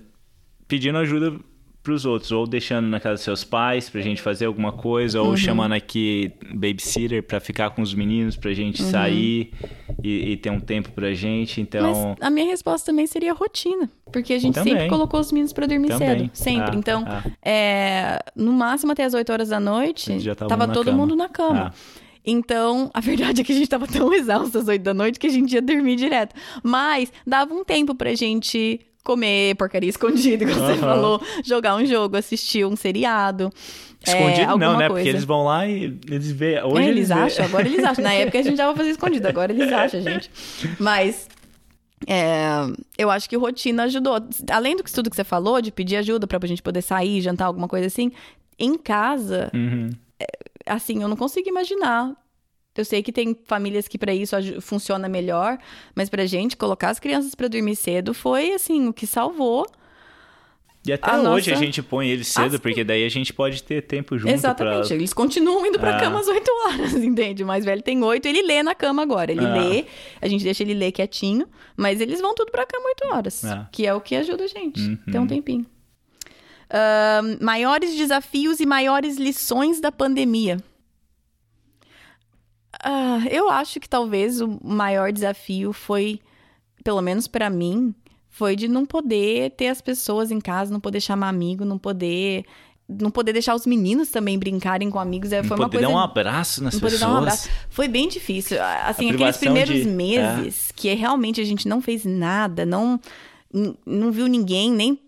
pedindo ajuda pros outros, ou deixando na casa dos seus pais pra gente fazer alguma coisa, Uhum. ou chamando aqui babysitter pra ficar com os meninos pra gente Uhum. sair e, e ter um tempo pra gente, então... Mas a minha resposta também seria rotina. Porque a gente Também. sempre colocou os meninos pra dormir Também. cedo. Sempre. Ah, então, ah. é, no máximo até as 8 horas da noite, já tava na todo cama. mundo na cama. Ah. Então, a verdade é que a gente tava tão [laughs] exausto às 8 da noite que a gente ia dormir direto. Mas dava um tempo pra gente comer porcaria escondida, como você Aham. falou, jogar um jogo, assistir um seriado. é, Escondido não, alguma né? coisa. Porque eles vão lá e eles vê. Hoje É, eles vê- acham, agora eles acham. Na época a gente tava fazendo escondido, agora eles acham, [laughs] gente. Mas é, eu acho que rotina ajudou. Além do que tudo que você falou, de pedir ajuda pra gente poder sair, jantar, alguma coisa assim, em casa, Uhum. assim, eu não consigo imaginar. Eu sei que tem famílias que pra isso funciona melhor, mas pra gente colocar as crianças pra dormir cedo foi assim o que salvou. E até A hoje nossa- a gente põe eles cedo, sim. porque daí a gente pode ter tempo junto Exatamente. pra... Eles continuam indo pra Ah. cama às 8 horas, [laughs] entende? O mais velho tem 8, ele lê na cama agora. Ele Ah. lê, a gente deixa ele ler quietinho, mas eles vão tudo pra cama 8 horas. Ah. Que é o que ajuda a gente. Uhum. Ter um tempinho. Ahn, maiores desafios e maiores lições da pandemia. Ah, eu acho que talvez o maior desafio foi, pelo menos pra mim, foi de não poder ter as pessoas em casa, não poder chamar amigo, não poder, não poder deixar os meninos também brincarem com amigos. É, Não foi uma poder coisa dar um abraço nas não poder pessoas. dar um abraço. Foi bem difícil. Assim, aqueles primeiros de- meses que realmente a gente não fez nada, não, não viu ninguém, nem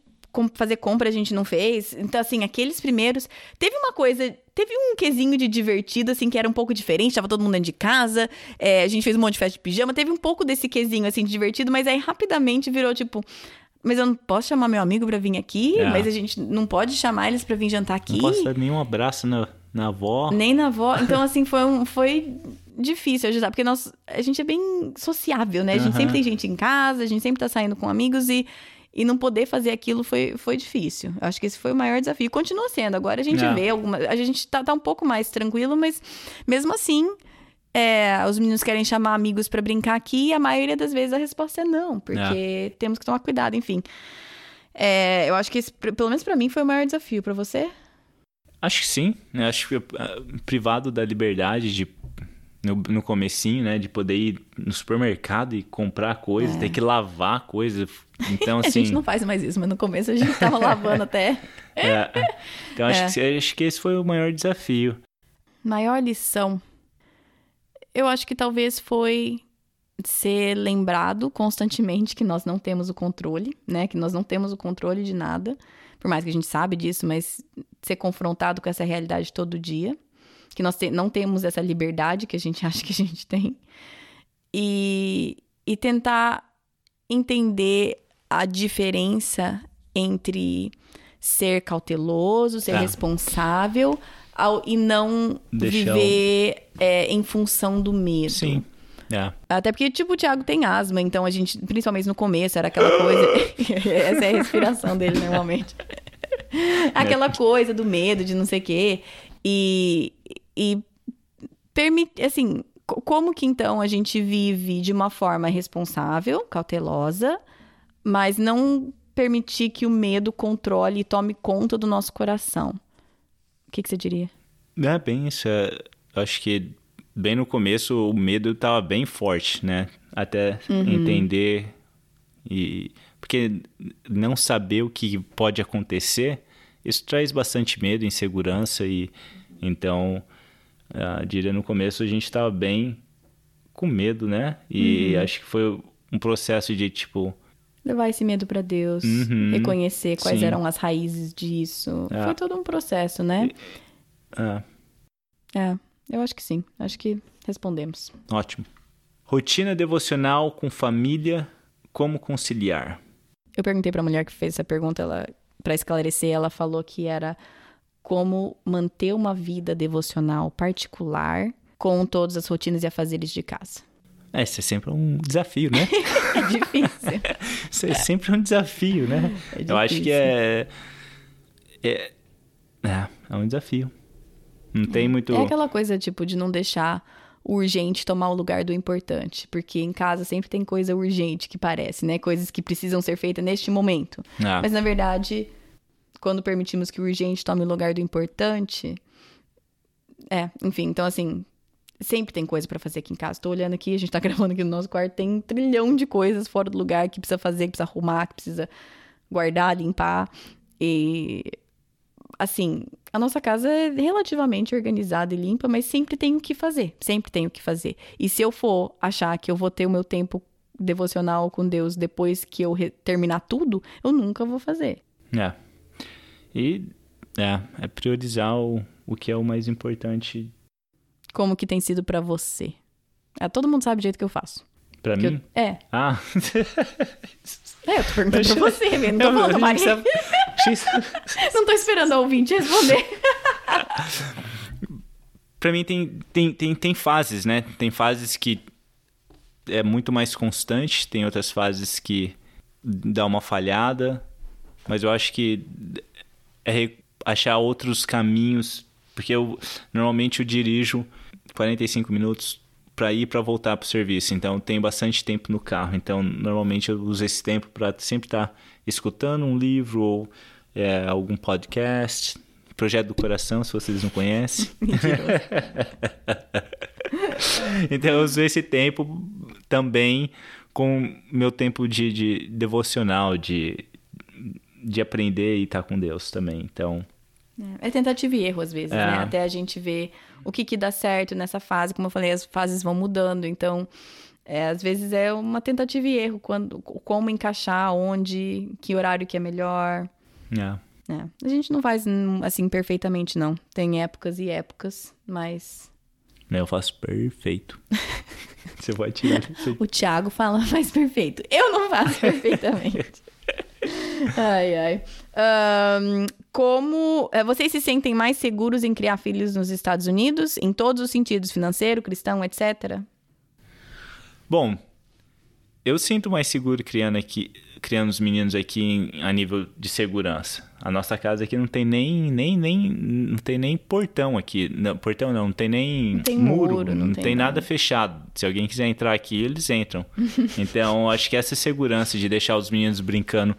fazer compra a gente não fez. Então, assim, aqueles primeiros. Teve uma coisa. Teve um quesinho de divertido, assim, que era um pouco diferente. Tava todo mundo dentro de casa. é, a gente fez um monte de festa de pijama. Teve um pouco desse quesinho, assim, de divertido, mas aí rapidamente virou tipo. Mas eu não posso chamar meu amigo pra vir aqui, É. mas a gente não pode chamar eles pra vir jantar aqui. Não posso dar nenhum abraço na, na avó. Nem na avó. Então, assim, foi, um, foi difícil ajudar, porque nós, a gente é bem sociável, né? A gente Aham. sempre tem gente em casa, a gente sempre tá saindo com amigos e, e não poder fazer aquilo foi, foi difícil. Eu acho que esse foi o maior desafio. Continua sendo. Agora a gente É. vê alguma. A gente tá, tá um pouco mais tranquilo, mas mesmo assim. é, os meninos querem chamar amigos pra brincar aqui e a maioria das vezes a resposta é não, porque temos que tomar cuidado, enfim. É, eu acho que esse, pelo menos pra mim, foi o maior desafio. Pra você? Acho que sim. né? Acho que ah, privado da liberdade de no, no comecinho, né, de poder ir no supermercado e comprar coisa, ter que lavar coisa. Então É. [laughs] a assim, gente não faz mais isso, mas no começo a gente tava lavando até. [laughs] é, então acho, É. que, acho que esse foi o maior desafio. Maior lição. Eu acho que talvez foi ser lembrado constantemente que nós não temos o controle, né? Que nós não temos o controle de nada. Por mais que a gente sabe disso, mas ser confrontado com essa realidade todo dia. Que nós te- não temos essa liberdade que a gente [laughs] acha que a gente tem. E, e tentar entender a diferença entre ser cauteloso, ser Tá. responsável ao- e não viver é, em função do medo. Sim. É. Até porque, tipo, o Thiago tem asma, então a gente, principalmente no começo, era aquela coisa. [laughs] Essa é a respiração dele normalmente. [laughs] aquela coisa do medo, de não sei o quê. E. E. Permite. Assim, co- como que então a gente vive de uma forma responsável, cautelosa, mas não permitir que o medo controle e tome conta do nosso coração? O que, que você diria? É bem isso. é, acho que bem no começo o medo estava bem forte, né? Até entender e porque não saber o que pode acontecer, isso traz bastante medo, insegurança e então, ah, diria no começo a gente estava bem com medo, né? E acho que foi um processo de tipo Levar esse medo pra Deus, Uhum. reconhecer quais Sim. eram as raízes disso. É. Foi todo um processo, né? ah, É, eu acho que sim. Acho que respondemos. ótimo. Rotina devocional com família, como conciliar? Eu perguntei pra mulher que fez essa pergunta, ela para esclarecer, ela falou que era como manter uma vida devocional particular com todas as rotinas e afazeres de casa. É, isso é sempre um desafio, né? [laughs] É difícil. [laughs] Isso é sempre um desafio, né? É Eu acho que é, é. É, é um desafio. Não tem muito. É aquela coisa, tipo, de não deixar o urgente tomar o lugar do importante. Porque em casa sempre tem coisa urgente que parece, né? Coisas que precisam ser feitas neste momento. Ah, Mas na verdade, quando permitimos que o urgente tome o lugar do importante. É, enfim, então assim. sempre tem coisa pra fazer aqui em casa. Tô olhando aqui, a gente tá [laughs] gravando aqui no nosso quarto, tem um trilhão de coisas fora do lugar que precisa fazer, que precisa arrumar, que precisa guardar, limpar. E assim, a nossa casa é relativamente organizada e limpa, mas sempre tem o que fazer, sempre tem o que fazer. E se eu for achar que eu vou ter o meu tempo devocional com Deus depois que eu terminar tudo, eu nunca vou fazer. É. E é, é priorizar o, o que é o mais importante Como que tem sido pra você? É, todo mundo sabe o jeito que eu faço. pra Que mim. eu- é, Ah, [laughs] é, eu tô perguntando pra Achei- você, mesmo. Não tô Eu- falando pra Maria. sabe- [laughs] Não tô esperando a ouvinte responder. [laughs] Pra mim tem, tem, tem, tem fases, né? Tem fases que é muito mais constante, tem outras fases que dá uma falhada, mas eu acho que é achar outros caminhos, porque eu normalmente eu dirijo 45 minutos para ir para voltar para o serviço, então tenho bastante tempo no carro, então normalmente eu uso esse tempo para sempre estar escutando um livro ou é, algum podcast, Projeto do Coração, se vocês não conhecem. [laughs] [laughs] então eu uso esse tempo também com meu tempo de, de devocional, de, de aprender e estar com Deus também. Então, É tentativa e erro, às vezes, É. né? Até a gente ver o que, que dá certo nessa fase. Como eu falei, as fases vão mudando. Então, é, às vezes é uma tentativa e erro. Quando, como encaixar, onde, que horário que é melhor. é. É, A gente não faz hum, assim perfeitamente, não. Tem épocas e épocas, mas Né, eu faço perfeito. [laughs] Você pode tirar o Thiago fala faz perfeito. Eu não faço [laughs] perfeitamente. Ai, ai. Ahn, como eh, vocês se sentem mais seguros em criar filhos nos Estados Unidos, em todos os sentidos, financeiro, cristão, etc? Bom, eu sinto mais seguro criando aqui, criando os meninos aqui em- a nível de segurança. A nossa casa aqui não tem nem nem nem não tem nem portão aqui, não, portão não, não tem nem Não tem muro, muro, não não, tem tem nada nada. fechado. Se alguém quiser entrar aqui, eles entram. [laughs] então, acho que essa segurança de deixar os meninos brincando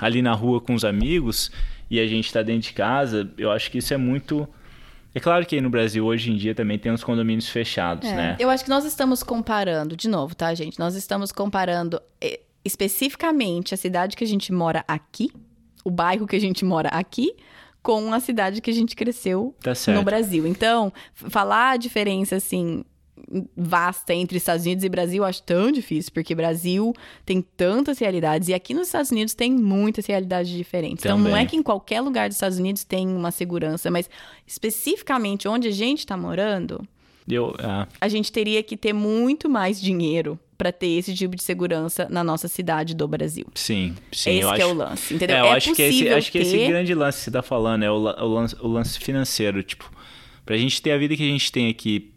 ali na rua com os amigos e a gente tá dentro de casa, eu acho que isso é muito é claro que aí no Brasil hoje em dia também tem uns condomínios fechados, né? Eu acho que nós estamos comparando, de novo, tá, gente? Nós estamos comparando eh, especificamente a cidade que a gente mora aqui, o bairro que a gente mora aqui, com a cidade que a gente cresceu Tá no Brasil. Então, falar a diferença assim vasta entre Estados Unidos e Brasil eu acho tão difícil, porque Brasil tem tantas realidades e aqui nos Estados Unidos tem muitas realidades diferentes. Então, não Também. é que em qualquer lugar dos Estados Unidos tem uma segurança, mas especificamente onde a gente tá morando, Eu, ah, a gente teria que ter muito mais dinheiro para ter esse tipo de segurança na nossa cidade do Brasil. sim, sim, esse eu que acho é o lance, entendeu? É, eu é acho que esse, acho que esse ter- grande lance que você tá falando é o, o lance, o lance financeiro, tipo, pra gente ter a vida que a gente tem aqui,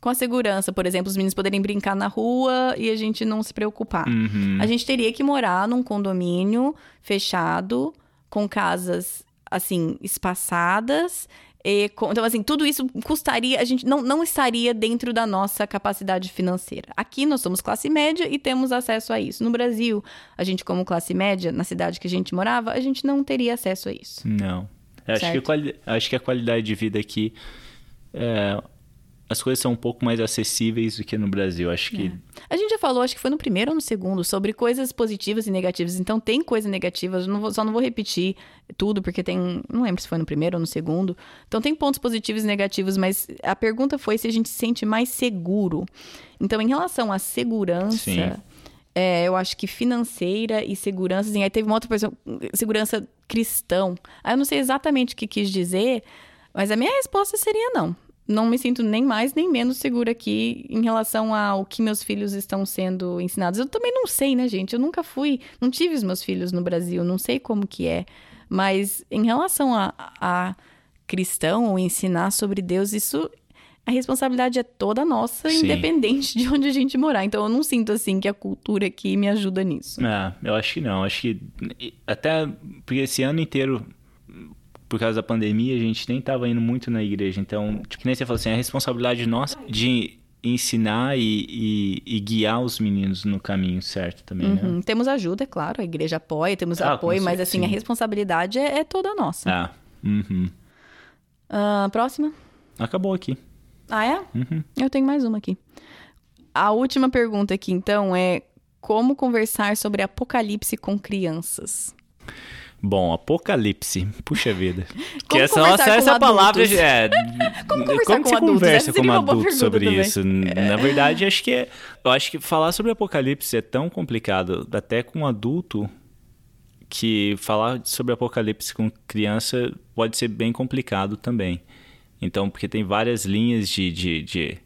com a segurança, por exemplo, os meninos poderem brincar na rua e a gente não se preocupar. uhum, A gente teria que morar num condomínio fechado, com casas, assim, espaçadas. E então, assim, tudo isso custaria, a gente não, não estaria dentro da nossa capacidade financeira. Aqui nós somos classe média e temos acesso a isso. No Brasil, a gente, como classe média, na cidade que a gente morava, a gente não teria acesso a isso. não. Acho que, acho que a qualidade de vida aqui, é, as coisas são um pouco mais acessíveis do que no Brasil. Acho que A gente já falou, acho que foi no primeiro ou no segundo, sobre coisas positivas e negativas. Então, tem coisa negativa, eu não vou- só não vou repetir tudo, porque tem. Não lembro se foi no primeiro ou no segundo. Então, tem pontos positivos e negativos, mas a pergunta foi se a gente se sente mais seguro. Então, em relação à segurança. É, eu acho que financeira e segurança, assim, aí teve uma outra pessoa, segurança cristão. Aí eu não sei exatamente o que quis dizer, mas a minha resposta seria não. Não me sinto nem mais nem menos segura aqui em relação ao que meus filhos estão sendo ensinados. Eu também não sei, né, gente? Eu nunca fui, não tive os meus filhos no Brasil, não sei como que é. Mas em relação a, a cristão ou ensinar sobre Deus, isso a responsabilidade é toda nossa, Sim. independente de onde a gente morar. Então eu não sinto assim que a cultura aqui me ajuda nisso. É, eu acho que não. Acho que até porque esse ano inteiro, por causa da pandemia, a gente nem tava indo muito na igreja. Então, tipo, que nem você falou assim, é a responsabilidade nossa de ensinar e, e- e guiar os meninos no caminho certo também, né? Uhum. Temos ajuda, é claro, a igreja apoia, temos Ah, apoio, mas assim, sim. a responsabilidade é, é toda nossa. Ah, uhum. Ah, próxima? Acabou aqui. Ah, é? Uhum. Eu tenho mais uma aqui. A última pergunta aqui, então, é como conversar sobre Apocalipse com crianças? Bom, apocalipse. Puxa vida. [laughs] que essa, nossa, essa palavra é. [laughs] como conversar como com você adultos? conversa com adulto [laughs] sobre também. isso? É. Na verdade, acho que é, eu acho que falar sobre apocalipse é tão complicado, até com um adulto, que falar sobre apocalipse com criança pode ser bem complicado também. Então, porque tem várias linhas de, de, de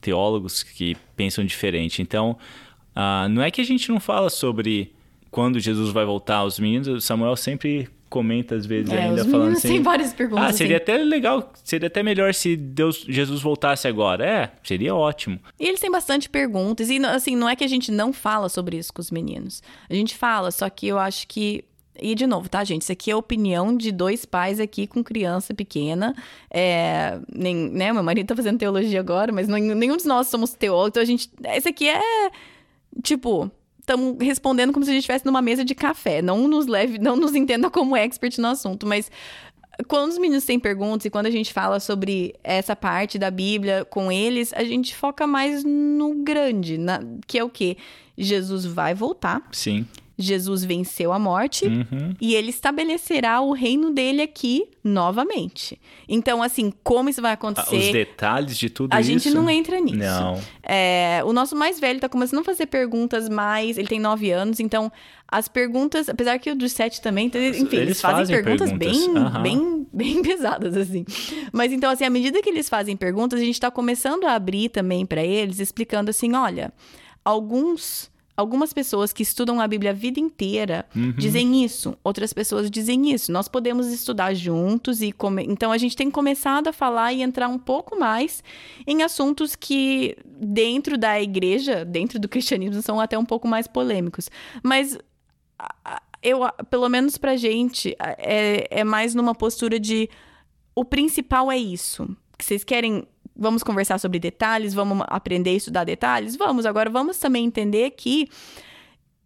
teólogos que pensam diferente. Então, uh, não é que a gente não fala sobre quando Jesus vai voltar, os meninos, Samuel sempre comenta às vezes é, ainda falando assim. Tem várias perguntas. Ah, seria assim. até legal, seria até melhor se Deus, Jesus voltasse agora. É, seria ótimo. E eles têm bastante perguntas e assim, não é que a gente não fala sobre isso com os meninos. A gente fala, só que eu acho que e de novo, tá, gente? Isso aqui é a opinião de dois pais aqui com criança pequena. É, nem, né? Meu marido tá fazendo teologia agora, mas nenhum de nós somos teólogos. Então a gente. Isso aqui é. Tipo, estamos respondendo como se a gente estivesse numa mesa de café. Não nos leve, não nos entenda como expert no assunto, mas quando os meninos têm perguntas e quando a gente fala sobre essa parte da Bíblia com eles, a gente foca mais no grande, na, que é o quê? Jesus vai voltar. Sim. Jesus venceu a morte uhum. e ele estabelecerá o reino dele aqui novamente. Então, assim, como isso vai acontecer? Os detalhes de tudo a isso. A gente não entra nisso. Não. É, o nosso mais velho tá começando a fazer perguntas mais. Ele tem nove anos, então as perguntas, apesar que o dos sete também, enfim, eles, eles fazem, fazem, perguntas, perguntas. Bem, uhum. bem, bem [laughs] pesadas, assim. Mas então, assim, à medida que eles fazem perguntas, a gente tá começando a abrir também para eles, explicando assim: olha, alguns Algumas pessoas que estudam a Bíblia a vida inteira uhum. dizem isso, outras pessoas dizem isso. Nós podemos estudar juntos e come... então a gente tem começado a falar e entrar um pouco mais em assuntos que dentro da igreja, dentro do cristianismo são até um pouco mais polêmicos. Mas eu, pelo menos pra gente, é, é mais numa postura de o principal é isso. Que vocês querem vamos conversar sobre detalhes, vamos aprender a estudar detalhes? Vamos. Agora, vamos também entender que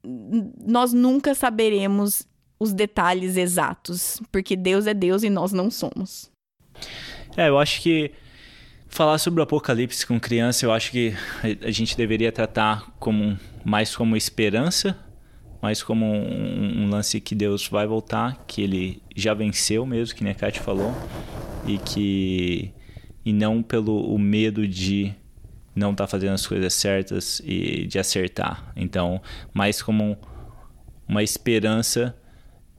nós nunca saberemos os detalhes exatos, porque Deus é Deus e nós não somos. É, eu acho que falar sobre o Apocalipse com criança, eu acho que a gente deveria tratar como mais como esperança, mais como um, um lance que Deus vai voltar, que ele já venceu mesmo, que a Kat falou, e que e não pelo o medo de não estar tá fazendo as coisas certas e de acertar. Então, mais como uma esperança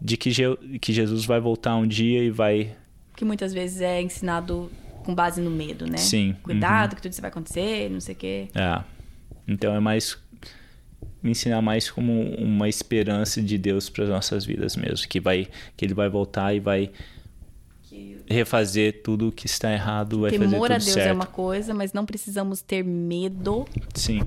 de que, Je que Jesus vai voltar um dia e vai. Que muitas vezes é ensinado com base no medo, né? Sim. Cuidado uhum. que tudo isso vai acontecer, não sei o quê. É. Então é mais me ensinar mais como uma esperança de Deus para as nossas vidas mesmo, que vai que ele vai voltar e vai refazer tudo o que está errado, vai Temor fazer tudo a Deus certo. é uma coisa, mas não precisamos ter medo. Sim.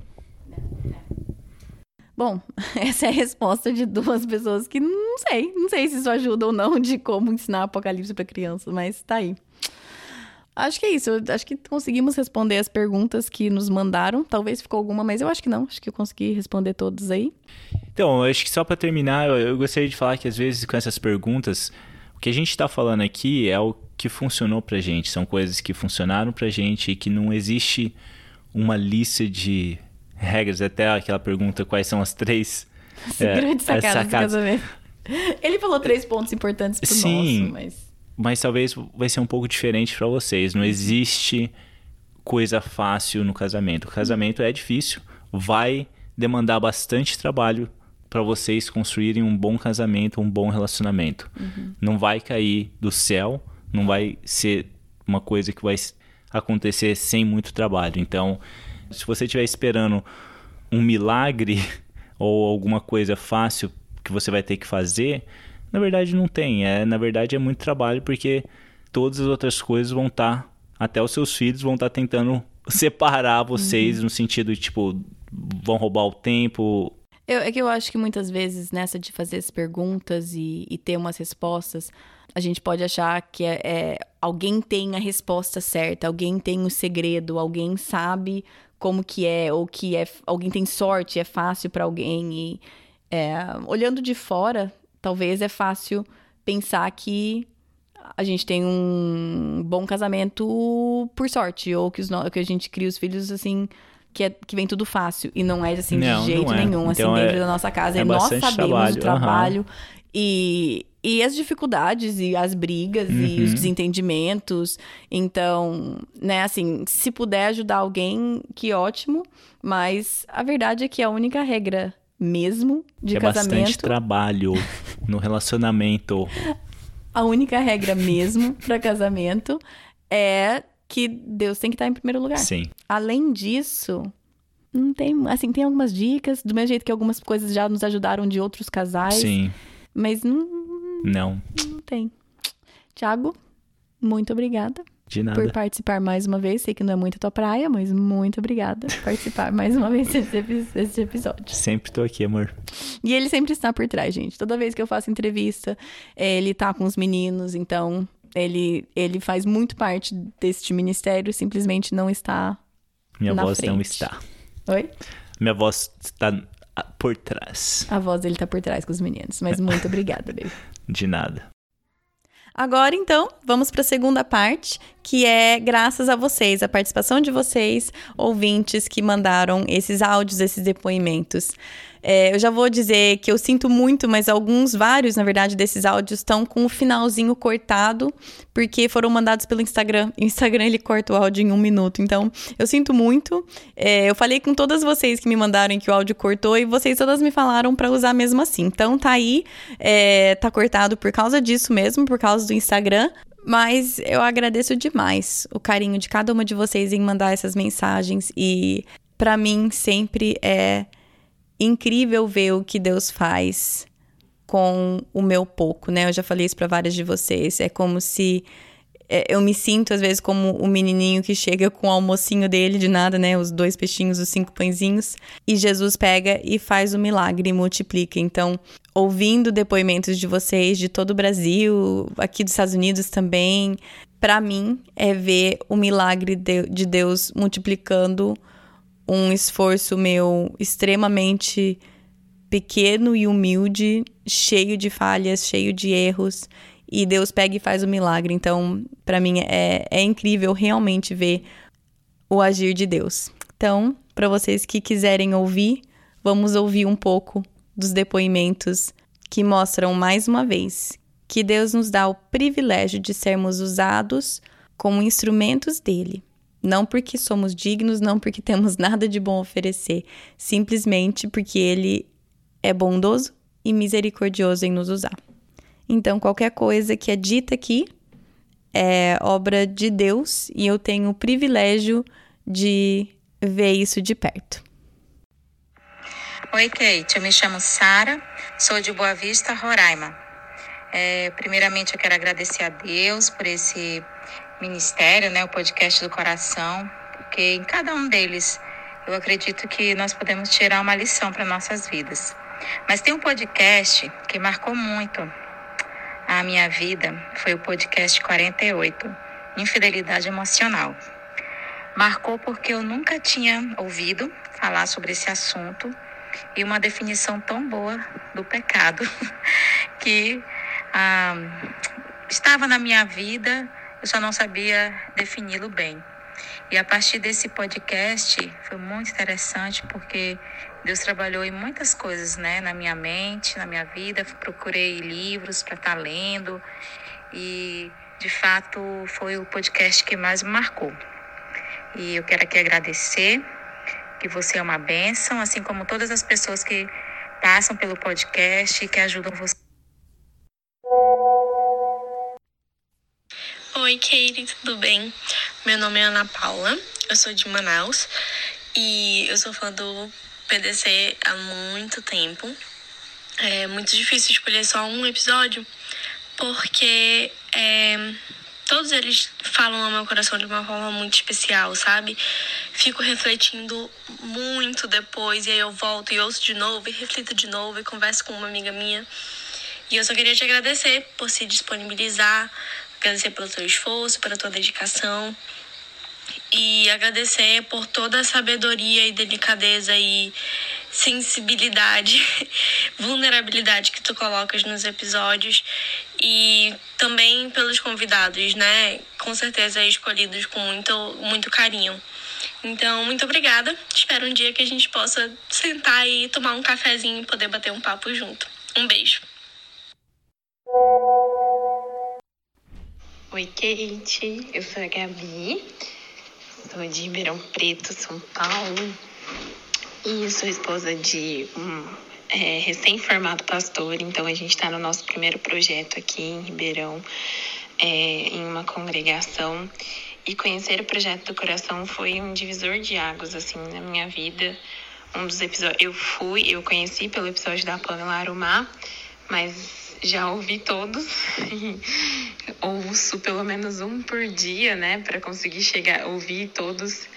Bom, [laughs] essa é a resposta de duas pessoas que não sei, não sei se isso ajuda ou não de como ensinar Apocalipse para crianças, mas tá aí. Acho que é isso. Acho que conseguimos responder as perguntas que nos mandaram. Talvez ficou alguma, mas eu acho que não. Acho que eu consegui responder todas aí. Então, acho que só para terminar, eu gostaria de falar que às vezes com essas perguntas que a gente está falando aqui é o que funcionou para gente, são coisas que funcionaram para gente e que não existe uma lista de regras. Até aquela pergunta: quais são as três é, grandes sacadas, sacadas. do casamento? Ele falou três pontos importantes pro Sim, nosso, mas. Mas talvez vai ser um pouco diferente para vocês. Não existe coisa fácil no casamento. O casamento é difícil, vai demandar bastante trabalho para vocês construírem um bom casamento, um bom relacionamento. Uhum. Não vai cair do céu, não vai ser uma coisa que vai acontecer sem muito trabalho. Então, se você estiver esperando um milagre [laughs] ou alguma coisa fácil que você vai ter que fazer, na verdade não tem. É, na verdade é muito trabalho porque todas as outras coisas vão estar, tá, até os seus filhos vão estar tá tentando [laughs] separar vocês uhum. no sentido de tipo vão roubar o tempo, eu, é que eu acho que muitas vezes nessa de fazer as perguntas e, e ter umas respostas, a gente pode achar que é, é, alguém tem a resposta certa, alguém tem o segredo, alguém sabe como que é, ou que é, alguém tem sorte, é fácil para alguém. E é, olhando de fora, talvez é fácil pensar que a gente tem um bom casamento por sorte, ou que, os, que a gente cria os filhos assim. Que, é, que vem tudo fácil. E não é assim Não, de jeito é. nenhum. Então, assim, é- dentro da nossa casa. é É nós bastante sabemos trabalho, o trabalho. E, e as dificuldades e as brigas e os Uhum. desentendimentos. Então, né, assim, se puder ajudar alguém, que ótimo. Mas a verdade é que a única regra mesmo de é bastante casamento, trabalho [laughs] no relacionamento. a única regra mesmo para casamento é que Deus tem que estar em primeiro lugar. Sim. Além disso, não tem, assim, tem algumas dicas, do mesmo jeito que algumas coisas já nos ajudaram de outros casais, Sim. mas não, Não. não tem. Tiago, muito obrigada De nada. por participar mais uma vez. Sei que não é muito a tua praia, mas muito obrigada por participar [laughs] mais uma vez desse, epi- desse episódio. Sempre tô aqui, amor. E ele sempre está por trás, gente. Toda vez que eu faço entrevista, ele tá com os meninos, então ele, ele faz muito parte deste ministério, simplesmente não está. Minha voz não frente. está. Oi? Minha voz está por trás. A voz dele tá por trás com os meninos. Mas muito [laughs] obrigada, baby. De nada. Agora, então, vamos para a segunda parte, que é graças a vocês, a participação de vocês, ouvintes que mandaram esses áudios, esses depoimentos. É, eu já vou dizer que eu sinto muito, mas alguns, vários, na verdade, desses áudios estão com o finalzinho cortado, porque foram mandados pelo Instagram. O [laughs] Instagram ele corta o áudio em um minuto. Então, eu sinto muito. É, eu falei com todas vocês que me mandaram que o áudio cortou e vocês todas me falaram para usar mesmo assim. Então, tá aí, é, tá cortado por causa disso mesmo, por causa do Instagram. Mas eu agradeço demais o carinho de cada uma de vocês em mandar essas mensagens e para mim sempre é incrível ver o que Deus faz com o meu pouco, né? Eu já falei isso para várias de vocês. É como se é, eu me sinto às vezes como o menininho que chega com o almocinho dele de nada, né? Os dois peixinhos, os cinco pãezinhos, e Jesus pega e faz o milagre e multiplica. Então, ouvindo depoimentos de vocês de todo o Brasil, aqui dos Estados Unidos também, para mim é ver o milagre de, de Deus multiplicando um esforço meu extremamente pequeno e humilde, cheio de falhas, cheio de erros, e Deus pega e faz o milagre. Então, para mim é, é incrível realmente ver o agir de Deus. Então, para vocês que quiserem ouvir, vamos ouvir um pouco dos depoimentos que mostram mais uma vez que Deus nos dá o privilégio de sermos usados como instrumentos dele. Não porque somos dignos, não porque [laughs] temos nada de bom a oferecer, simplesmente porque ele é bondoso e misericordioso em nos usar. Então, qualquer coisa que é dita aqui é obra de Deus e eu tenho o privilégio de ver isso de perto. Oi, Kate. Eu me chamo Sara, sou de Boa Vista, Roraima. É, primeiramente, eu quero agradecer a Deus por esse ministério, né, o podcast do coração, porque em cada um deles eu acredito que nós podemos tirar uma lição para nossas vidas. Mas tem um podcast que marcou muito a minha vida, foi o podcast 48, Infidelidade Emocional. Marcou porque eu nunca tinha ouvido falar sobre esse assunto e uma definição tão boa do pecado [laughs] que ah, estava na minha vida, eu só não sabia defini-lo bem. E a partir desse podcast foi muito interessante porque Deus trabalhou em muitas coisas, né, na minha mente, na minha vida. Procurei livros para estar lendo e de fato foi o podcast que mais me marcou. E eu quero aqui agradecer que você é uma bênção, assim como todas as pessoas que passam pelo podcast e que ajudam você. Oi, Katie, tudo bem? Meu nome é Ana Paula, eu sou de Manaus e eu sou fã do PDC há muito tempo. É muito difícil escolher só um episódio porque é, todos eles falam ao meu coração de uma forma muito especial, sabe? Fico refletindo muito depois e aí eu volto e ouço de novo e reflito de novo e converso com uma amiga minha. E eu só queria te agradecer por se disponibilizar, agradecer pelo teu esforço, pela tua dedicação e agradecer por toda a sabedoria e delicadeza e sensibilidade, [laughs] vulnerabilidade que tu colocas nos episódios e também pelos convidados, né? Com certeza escolhidos com muito, muito carinho. Então, muito obrigada. Espero um dia que a gente possa sentar e tomar um cafezinho e poder bater um papo junto. Um beijo. Oi, Kate. Eu sou a Gabi. Sou de Ribeirão Preto, São Paulo. E sou esposa de um é, recém-formado pastor. Então, a gente está no nosso primeiro projeto aqui em Ribeirão, é, em uma congregação. E conhecer o projeto do coração foi um divisor de águas, assim, na minha vida. Um dos episódios. Eu fui, eu conheci pelo episódio da Pamela Arumar, mas já ouvi todos. [laughs] Ouço pelo menos um por dia, né, para conseguir chegar, ouvir todos.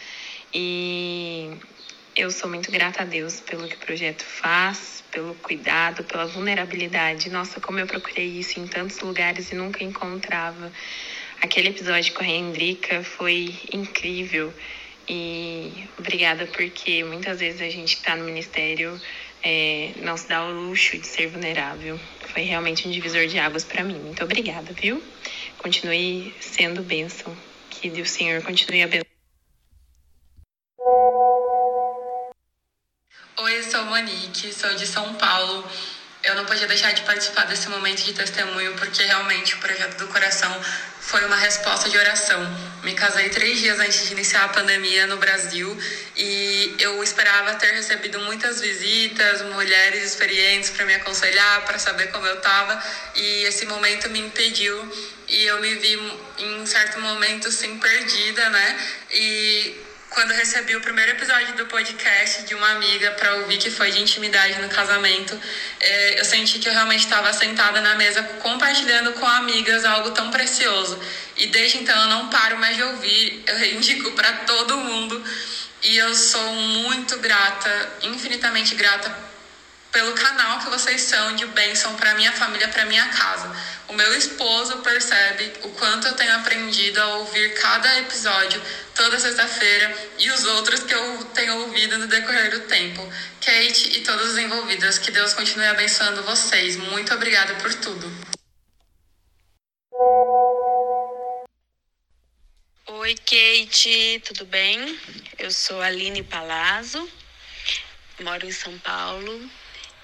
E eu sou muito grata a Deus pelo que o projeto faz, pelo cuidado, pela vulnerabilidade. Nossa, como eu procurei isso em tantos lugares e nunca encontrava. Aquele episódio com a Hendrika foi incrível e obrigada porque muitas vezes a gente está no ministério é, não se dá o luxo de ser vulnerável. Foi realmente um divisor de águas para mim. Muito obrigada, viu? Continue sendo bênção. Que o Senhor continue abençoando. Sou de São Paulo. Eu não podia deixar de participar desse momento de testemunho porque realmente o projeto do coração foi uma resposta de oração. Me casei três dias antes de iniciar a pandemia no Brasil e eu esperava ter recebido muitas visitas, mulheres experientes para me aconselhar, para saber como eu estava e esse momento me impediu e eu me vi em certo momento assim perdida, né? E quando recebi o primeiro episódio do podcast de uma amiga para ouvir que foi de intimidade no casamento, é, eu senti que eu realmente estava sentada na mesa compartilhando com amigas algo tão precioso. E desde então eu não paro mais de ouvir, eu reivindico para todo mundo. E eu sou muito grata, infinitamente grata pelo canal que vocês são de bênção para minha família, para minha casa. O meu esposo percebe o quanto eu tenho aprendido a ouvir cada episódio toda sexta-feira e os outros que eu tenho ouvido no decorrer do tempo. Kate e todas as envolvidas, que Deus continue abençoando vocês. Muito obrigada por tudo. Oi, Kate, tudo bem? Eu sou Aline Palazzo, moro em São Paulo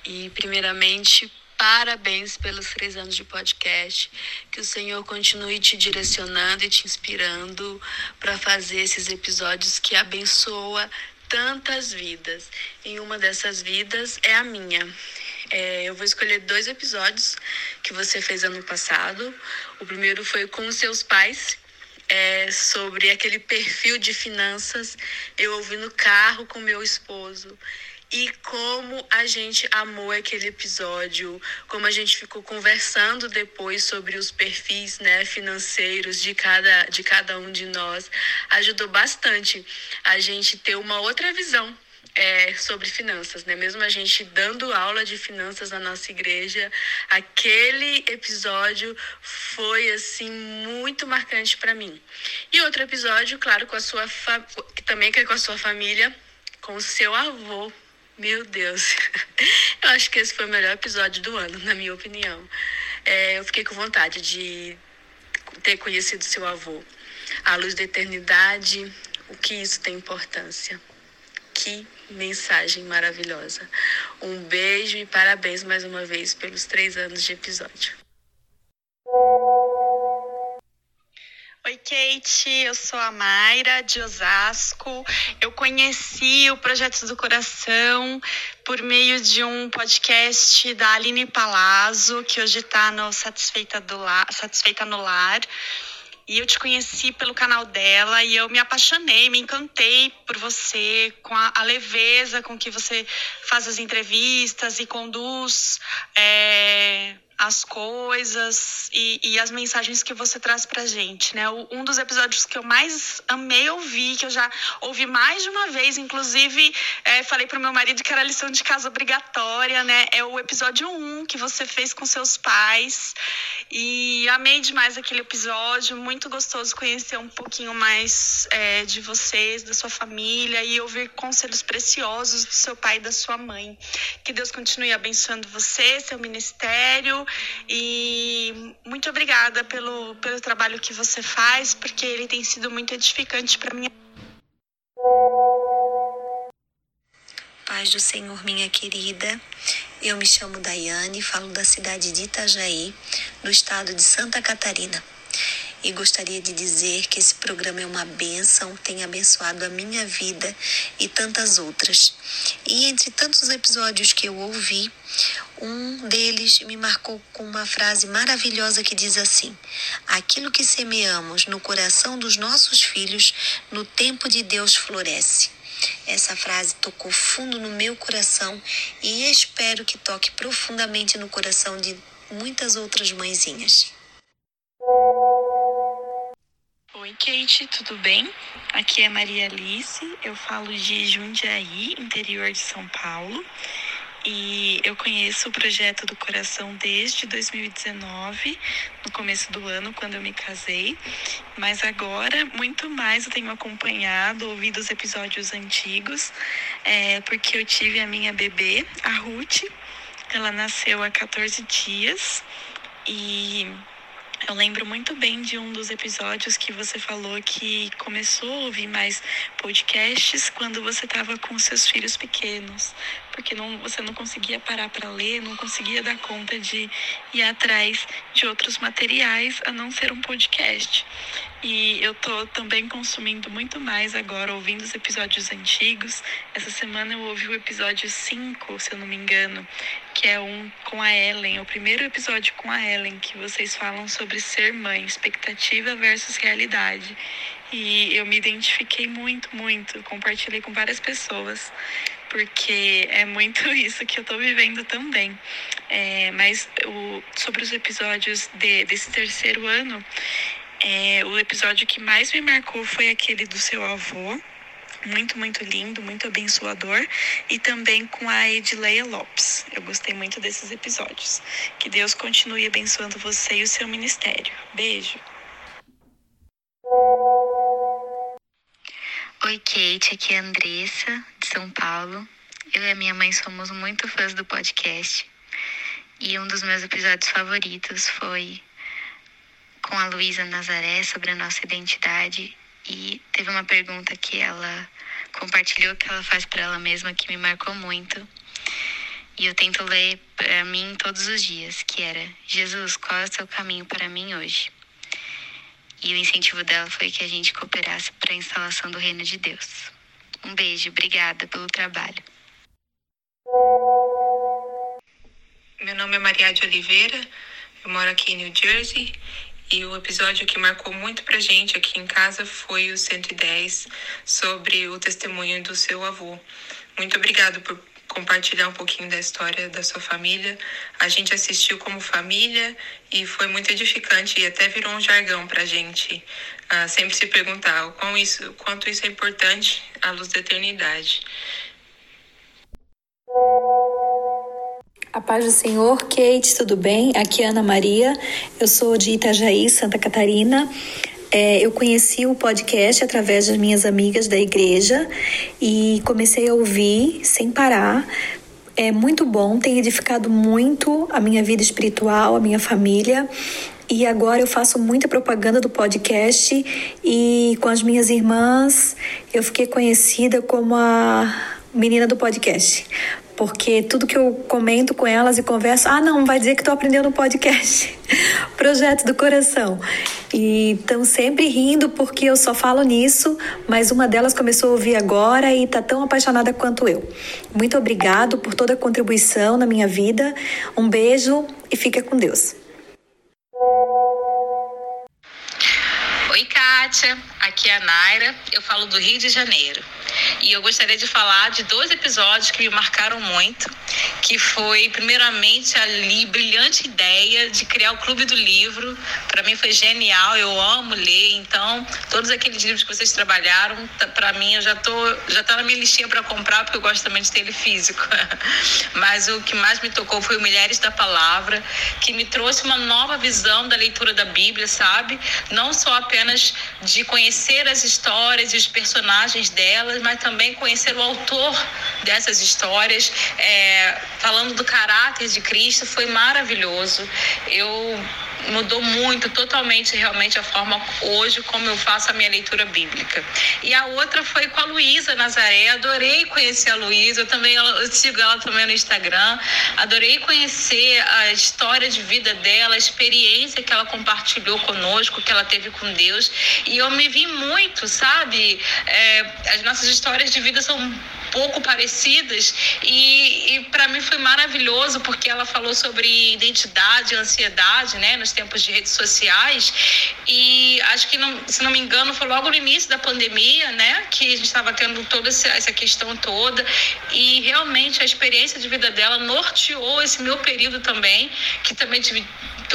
e, primeiramente, parabéns pelos três anos de podcast. Que o Senhor continue te direcionando e te inspirando para fazer esses episódios que abençoa tantas vidas. E uma dessas vidas é a minha. É, eu vou escolher dois episódios que você fez ano passado. O primeiro foi com seus pais, é, sobre aquele perfil de finanças. Eu ouvi no carro com meu esposo e como a gente amou aquele episódio, como a gente ficou conversando depois sobre os perfis né, financeiros de cada, de cada um de nós, ajudou bastante a gente ter uma outra visão é, sobre finanças, né? Mesmo a gente dando aula de finanças na nossa igreja, aquele episódio foi assim muito marcante para mim. E outro episódio, claro, com a sua fa... também que é com a sua família, com o seu avô, meu Deus. [laughs] Eu acho que esse foi o melhor episódio do ano, na minha opinião. É, eu fiquei com vontade de ter conhecido seu avô. A luz da eternidade, o que isso tem importância. Que mensagem maravilhosa. Um beijo e parabéns mais uma vez pelos três anos de episódio. Oi, Kate, eu sou a Mayra de Osasco. Eu conheci o Projeto do Coração por meio de um podcast da Aline Palazzo, que hoje está no Satisfeita, do Lar, Satisfeita no Lar. E eu te conheci pelo canal dela e eu me apaixonei, me encantei por você, com a, a leveza com que você faz as entrevistas e conduz. É as coisas e, e, as mensagens que você traz pra gente, né? Um dos episódios que eu mais amei ouvir, que eu já ouvi mais de uma vez, inclusive é, falei pro meu marido que era lição de casa obrigatória, né? É o episódio 1 que você fez com seus pais. E amei demais aquele episódio, muito gostoso conhecer um pouquinho mais é, de vocês, da sua família e ouvir conselhos preciosos do seu pai e da sua mãe. Que Deus continue abençoando você, seu ministério e muito obrigada pelo, pelo trabalho que você faz, porque ele tem sido muito edificante para mim. Paz do Senhor, minha querida. Eu me chamo Daiane, falo da cidade de Itajaí, no estado de Santa Catarina. E gostaria de dizer que esse programa é uma bênção, tem abençoado a minha vida e tantas outras. E entre tantos episódios que eu ouvi, um deles me marcou com uma frase maravilhosa que diz assim: Aquilo que semeamos no coração dos nossos filhos, no tempo de Deus floresce. Essa frase tocou fundo no meu coração e espero que toque profundamente no coração de muitas outras mãezinhas. Oi, Kate, tudo bem? Aqui é Maria Alice, eu falo de Jundiaí, interior de São Paulo. E eu conheço o projeto do coração desde 2019, no começo do ano, quando eu me casei. Mas agora, muito mais, eu tenho acompanhado, ouvido os episódios antigos, é, porque eu tive a minha bebê, a Ruth. Ela nasceu há 14 dias e eu lembro muito bem de um dos episódios que você falou que começou a ouvir mais podcasts quando você estava com seus filhos pequenos, porque não, você não conseguia parar para ler, não conseguia dar conta de ir atrás de outros materiais a não ser um podcast. E eu tô também consumindo muito mais agora, ouvindo os episódios antigos. Essa semana eu ouvi o episódio 5, se eu não me engano, que é um com a Ellen, o primeiro episódio com a Ellen, que vocês falam sobre ser mãe, expectativa versus realidade. E eu me identifiquei muito, muito, compartilhei com várias pessoas, porque é muito [laughs] isso que eu tô vivendo também. É, mas o, sobre os episódios de, desse terceiro ano, é, o episódio que mais me marcou foi aquele do seu avô. Muito, muito lindo, muito abençoador. E também com a Edileia Lopes. Eu gostei muito desses episódios. Que Deus continue abençoando você e o seu ministério. Beijo. Oi, Kate. Aqui é a Andressa, de São Paulo. Eu e a minha mãe somos muito fãs do podcast. E um dos meus episódios favoritos foi com a Luísa Nazaré sobre a nossa identidade e teve uma pergunta que ela compartilhou que ela faz para ela mesma que me marcou muito. E eu tento ler para mim todos os dias, que era: Jesus, qual é o seu caminho para mim hoje? E o incentivo dela foi que a gente cooperasse para a instalação do reino de Deus. Um beijo, obrigada pelo trabalho. Meu nome é Maria de Oliveira, eu moro aqui em New Jersey e o episódio que marcou muito pra gente aqui em casa foi o 110 sobre o testemunho do seu avô. Muito obrigado por compartilhar um pouquinho da história da sua família. A gente assistiu como família e foi muito edificante e até virou um jargão pra gente uh, sempre se perguntar o quão isso, quanto isso é importante à luz da eternidade. A paz do Senhor, Kate, tudo bem? Aqui é Ana Maria, eu sou de Itajaí, Santa Catarina. É, eu conheci o podcast através das minhas amigas da igreja e comecei a ouvir sem parar. É muito bom, tem edificado muito a minha vida espiritual, a minha família. E agora eu faço muita propaganda do podcast e com as minhas irmãs eu fiquei conhecida como a menina do podcast, porque tudo que eu comento com elas e converso, ah, não, vai dizer que estou aprendendo no podcast. [laughs] Projeto do coração. E estão sempre rindo porque eu só falo nisso, mas uma delas começou a ouvir agora e está tão apaixonada quanto eu. Muito obrigado por toda a contribuição na minha vida. Um beijo e fica com Deus. Kátia, aqui é a Naira, eu falo do Rio de Janeiro. E eu gostaria de falar de dois episódios que me marcaram muito, que foi primeiramente a li, brilhante ideia de criar o Clube do Livro. Para mim foi genial, eu amo ler, então todos aqueles livros que vocês trabalharam, tá, para mim eu já tô já tá na minha listinha para comprar porque eu gosto também de ter ele físico. [laughs] Mas o que mais me tocou foi o Mulheres da Palavra, que me trouxe uma nova visão da leitura da Bíblia, sabe? Não só apenas de conhecer as histórias e os personagens delas, mas também conhecer o autor dessas histórias, é, falando do caráter de Cristo, foi maravilhoso. Eu mudou muito, totalmente, realmente, a forma hoje como eu faço a minha leitura bíblica. E a outra foi com a Luísa Nazaré. Adorei conhecer a Luísa, eu também eu sigo ela também no Instagram. Adorei conhecer a história de vida dela, a experiência que ela compartilhou conosco, que ela teve com Deus. E eu me vi muito, sabe? É, as nossas histórias de vida são pouco parecidas e, e para mim foi maravilhoso porque ela falou sobre identidade, ansiedade, né, nos tempos de redes sociais e acho que não, se não me engano foi logo no início da pandemia, né, que a gente estava tendo toda essa questão toda e realmente a experiência de vida dela norteou esse meu período também, que também tive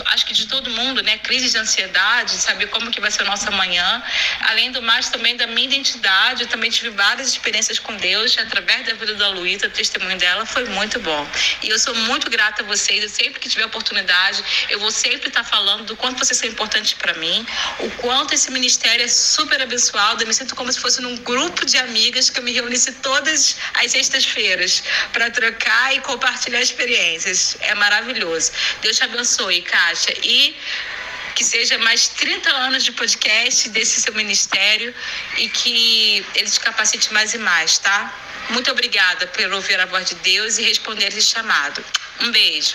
acho que de todo mundo, né? Crise de ansiedade, saber como que vai ser a nossa manhã. Além do mais, também da minha identidade, eu também tive várias experiências com Deus através da vida da Luísa, o testemunho dela foi muito bom. E eu sou muito grata a vocês, eu sempre que tiver oportunidade, eu vou sempre estar falando do quanto vocês são importantes para mim, o quanto esse ministério é super abençoado, eu me sinto como se fosse num grupo de amigas que eu me reunisse todas as sextas-feiras para trocar e compartilhar experiências. É maravilhoso. Deus te abençoe, cara e que seja mais 30 anos de podcast desse seu ministério e que ele te capacite mais e mais, tá? Muito obrigada por ouvir a voz de Deus e responder esse chamado. Um beijo.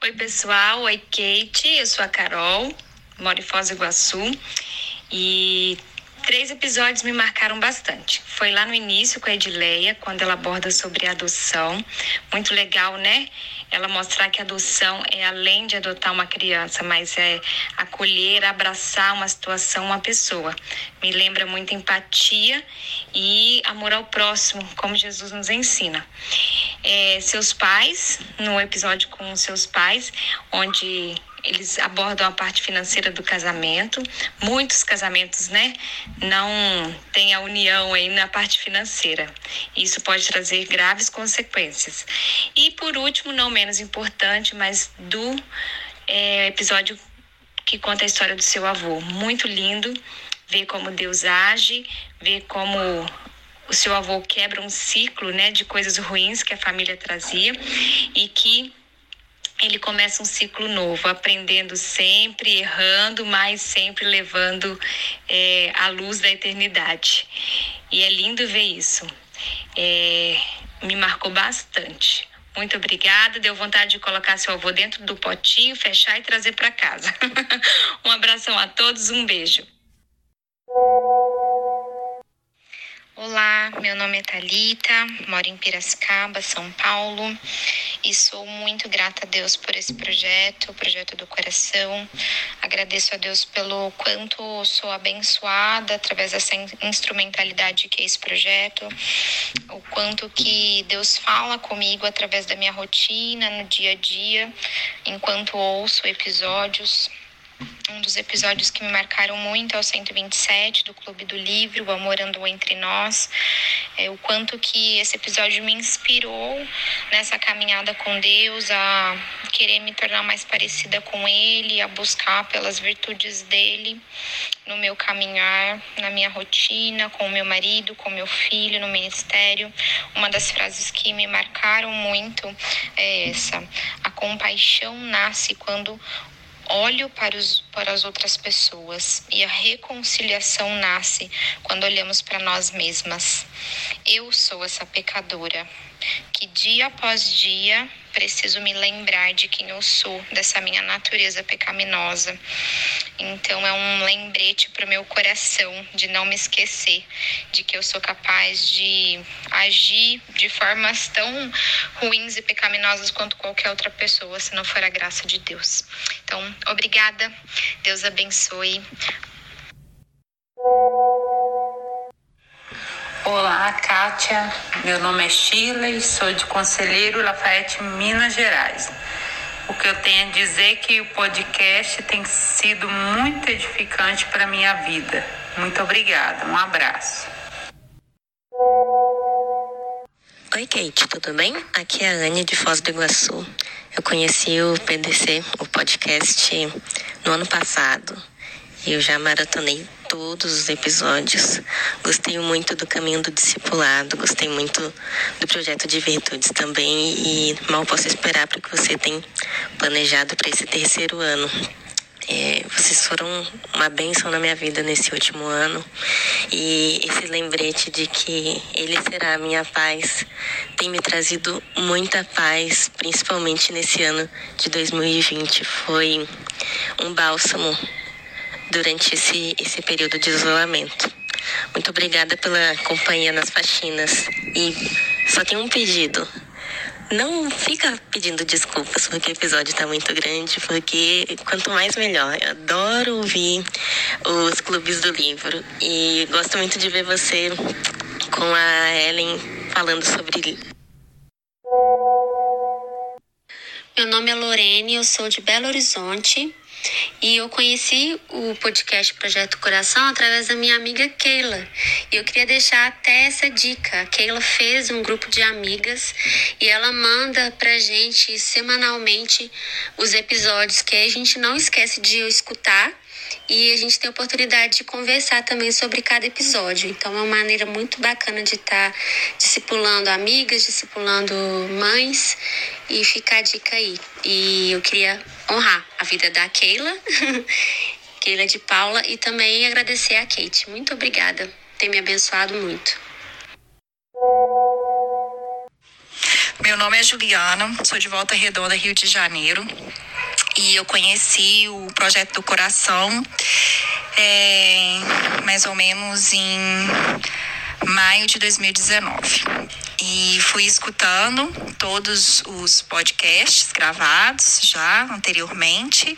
Oi, pessoal. Oi, Kate. Eu sou a Carol, moro em Foz do Iguaçu. E Três episódios me marcaram bastante. Foi lá no início com a Edileia, quando ela aborda sobre adoção. Muito legal, né? Ela mostrar que adoção é além de adotar uma criança, mas é acolher, abraçar uma situação, uma pessoa. Me lembra muito empatia e amor ao próximo, como Jesus nos ensina. É, seus pais, no episódio com seus pais, onde eles abordam a parte financeira do casamento. Muitos casamentos, né, não têm a união aí na parte financeira. Isso pode trazer graves consequências. E por último, não menos importante, mas do é, episódio que conta a história do seu avô. Muito lindo ver como Deus age, ver como o seu avô quebra um ciclo, né, de coisas ruins que a família trazia e que ele começa um ciclo novo, aprendendo sempre, errando, mas sempre levando é, a luz da eternidade. E é lindo ver isso. É, me marcou bastante. Muito obrigada. Deu vontade de colocar seu avô dentro do potinho, fechar e trazer para casa. [laughs] um abração a todos, um beijo. Olá, meu nome é Talita, moro em Piracicaba, São Paulo, e sou muito grata a Deus por esse projeto, o projeto do coração. Agradeço a Deus pelo quanto sou abençoada através dessa instrumentalidade que é esse projeto, o quanto que Deus fala comigo através da minha rotina, no dia a dia, enquanto ouço episódios um dos episódios que me marcaram muito é o 127 do Clube do Livro, O Amor Andou Entre Nós. É, o quanto que esse episódio me inspirou nessa caminhada com Deus, a querer me tornar mais parecida com Ele, a buscar pelas virtudes dele no meu caminhar, na minha rotina, com o meu marido, com o meu filho, no ministério. Uma das frases que me marcaram muito é essa: a compaixão nasce quando olho para os, para as outras pessoas e a reconciliação nasce quando olhamos para nós mesmas. Eu sou essa pecadora que dia após dia preciso me lembrar de quem eu sou, dessa minha natureza pecaminosa. Então é um lembrete para o meu coração de não me esquecer de que eu sou capaz de agir de formas tão ruins e pecaminosas quanto qualquer outra pessoa, se não for a graça de Deus. Então, obrigada. Deus abençoe. Olá, Kátia. Meu nome é Sheila e sou de Conselheiro Lafayette, Minas Gerais. O que eu tenho a dizer é que o podcast tem sido muito edificante para minha vida. Muito obrigada. Um abraço. Oi, Kate, tudo bem? Aqui é a Anne de Foz do Iguaçu. Eu conheci o PDC, o podcast, no ano passado. Eu já maratonei todos os episódios. Gostei muito do caminho do discipulado, gostei muito do projeto de virtudes também e mal posso esperar para que você tenha planejado para esse terceiro ano. É, vocês foram uma bênção na minha vida nesse último ano e esse lembrete de que Ele será a minha paz tem me trazido muita paz, principalmente nesse ano de 2020. Foi um bálsamo durante esse, esse período de isolamento. Muito obrigada pela companhia nas faxinas. E só tem um pedido. Não fica pedindo desculpas porque o episódio está muito grande, porque quanto mais melhor. Eu adoro ouvir os clubes do livro e gosto muito de ver você com a Ellen falando sobre. Meu nome é Lorene, eu sou de Belo Horizonte e eu conheci o podcast Projeto Coração através da minha amiga Keila. E eu queria deixar até essa dica. A Keila fez um grupo de amigas e ela manda pra gente semanalmente os episódios que a gente não esquece de escutar e a gente tem a oportunidade de conversar também sobre cada episódio. Então é uma maneira muito bacana de estar tá discipulando amigas, discipulando mães e fica a dica aí. E eu queria honrar a vida da Keila, [laughs] Keila de Paula e também agradecer a Kate. Muito obrigada, tem me abençoado muito. Meu nome é Juliana, sou de Volta Redonda, Rio de Janeiro e eu conheci o projeto do coração é, mais ou menos em maio de 2019. E fui escutando todos os podcasts gravados já anteriormente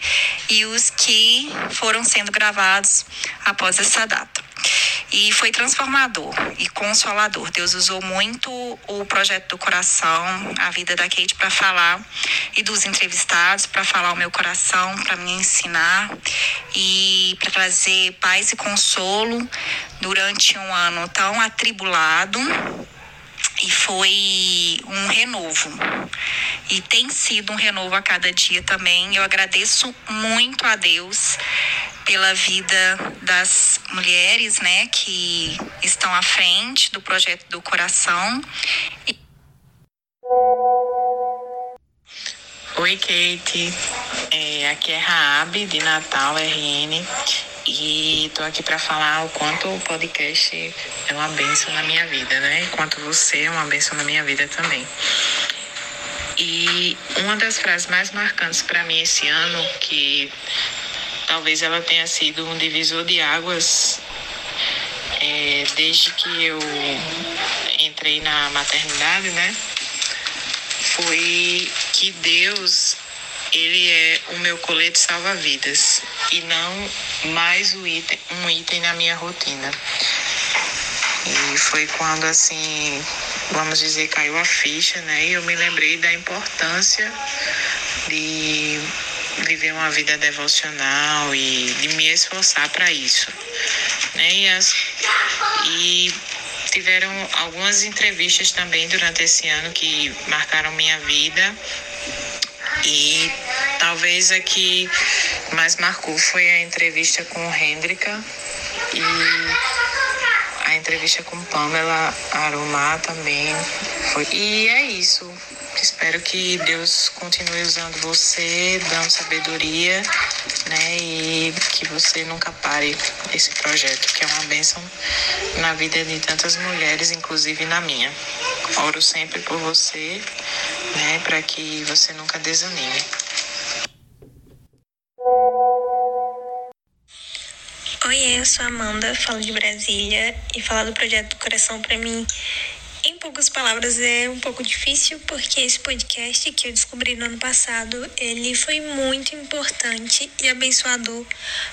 e os que foram sendo gravados após essa data. E foi transformador e consolador. Deus usou muito o projeto do coração, a vida da Kate, para falar, e dos entrevistados, para falar o meu coração, para me ensinar e para trazer paz e consolo durante um ano tão atribulado e foi um renovo. E tem sido um renovo a cada dia também. Eu agradeço muito a Deus pela vida das mulheres, né, que estão à frente do projeto do coração. Oi, Kate. É, aqui é Raab, de Natal, RN. E tô aqui para falar o quanto o podcast é uma benção na minha vida, né? Enquanto você é uma benção na minha vida também. E uma das frases mais marcantes para mim esse ano, que talvez ela tenha sido um divisor de águas é, desde que eu entrei na maternidade, né? Foi que Deus ele é o meu colete salva-vidas e não mais um item, um item na minha rotina. E foi quando assim, vamos dizer, caiu a ficha, né? E eu me lembrei da importância de viver uma vida devocional e de me esforçar para isso. Né? E, as, e tiveram algumas entrevistas também durante esse ano que marcaram minha vida. E talvez a que mais marcou foi a entrevista com o Hendrika e a entrevista com Pamela Arumá também foi. E é isso. Espero que Deus continue usando você, dando sabedoria né? E que você nunca pare esse projeto, que é uma bênção na vida de tantas mulheres, inclusive na minha. Oro sempre por você, né? Para que você nunca desanime. Oi, eu sou Amanda, falo de Brasília e falar do projeto coração para mim em poucas palavras é um pouco difícil porque esse podcast que eu descobri no ano passado, ele foi muito importante e abençoador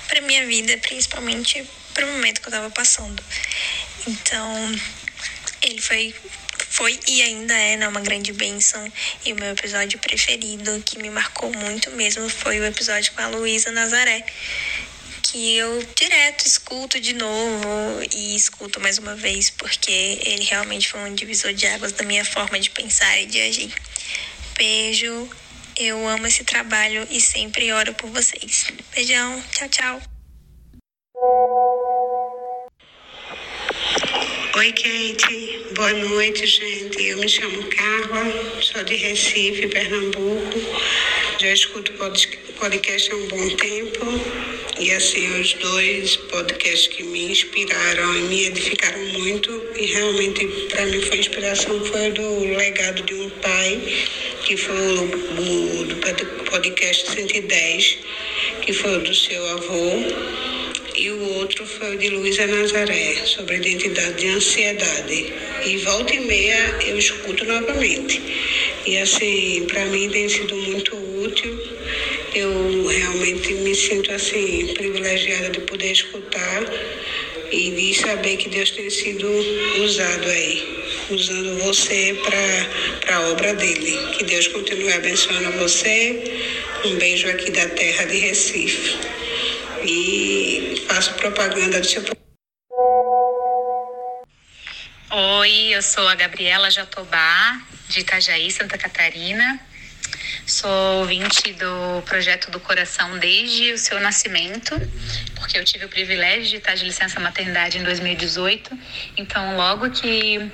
para minha vida, principalmente para o momento que eu estava passando. Então, ele foi foi e ainda é né, uma grande bênção. E o meu episódio preferido, que me marcou muito mesmo, foi o episódio com a Luísa Nazaré que eu direto escuto de novo e escuto mais uma vez, porque ele realmente foi um divisor de águas da minha forma de pensar e de agir. Beijo, eu amo esse trabalho e sempre oro por vocês. Beijão, tchau, tchau. Oi, Kate. Boa noite, gente. Eu me chamo Carla, sou de Recife, Pernambuco. Já escuto podcast há um bom tempo. E assim, os dois podcasts que me inspiraram e me edificaram muito, e realmente para mim foi inspiração, foi do legado de um pai, que foi o do podcast 110, que foi o do seu avô e o outro foi o de Luísa Nazaré, sobre identidade de ansiedade. E volta e meia eu escuto novamente. E assim, para mim tem sido muito. Eu realmente me sinto assim privilegiada de poder escutar e de saber que Deus tem sido usado aí, usando você para a obra dele. Que Deus continue abençoando você. Um beijo aqui da terra de Recife e faço propaganda do seu Oi, eu sou a Gabriela Jatobá, de Itajaí, Santa Catarina. Sou ouvinte do Projeto do Coração desde o seu nascimento, porque eu tive o privilégio de estar de licença maternidade em 2018. Então, logo que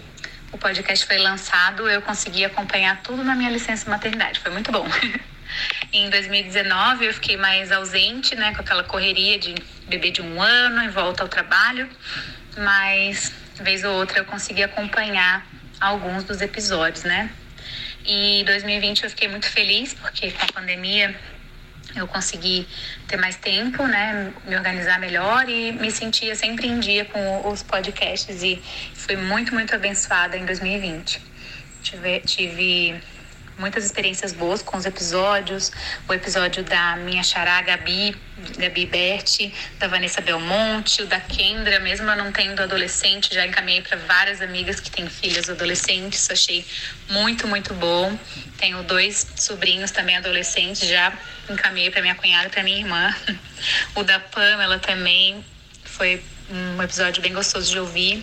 o podcast foi lançado, eu consegui acompanhar tudo na minha licença maternidade. Foi muito bom. [laughs] Em 2019 eu fiquei mais ausente, né, com aquela correria de bebê de um ano em volta ao trabalho, mas vez ou outra eu consegui acompanhar alguns dos episódios, né? E 2020 eu fiquei muito feliz porque com a pandemia eu consegui ter mais tempo, né, me organizar melhor e me sentia sempre em dia com os podcasts e fui muito, muito abençoada em 2020. Tive, tive muitas experiências boas com os episódios. O episódio da minha xará Gabi, Gabi Berti, da Vanessa Belmonte, o da Kendra, mesmo não tendo adolescente, já encaminhei para várias amigas que têm filhas adolescentes, achei muito, muito bom. Tenho dois sobrinhos também adolescentes, já encaminhei para minha cunhada e para minha irmã. [laughs] O da Pamela também foi um episódio bem gostoso de ouvir.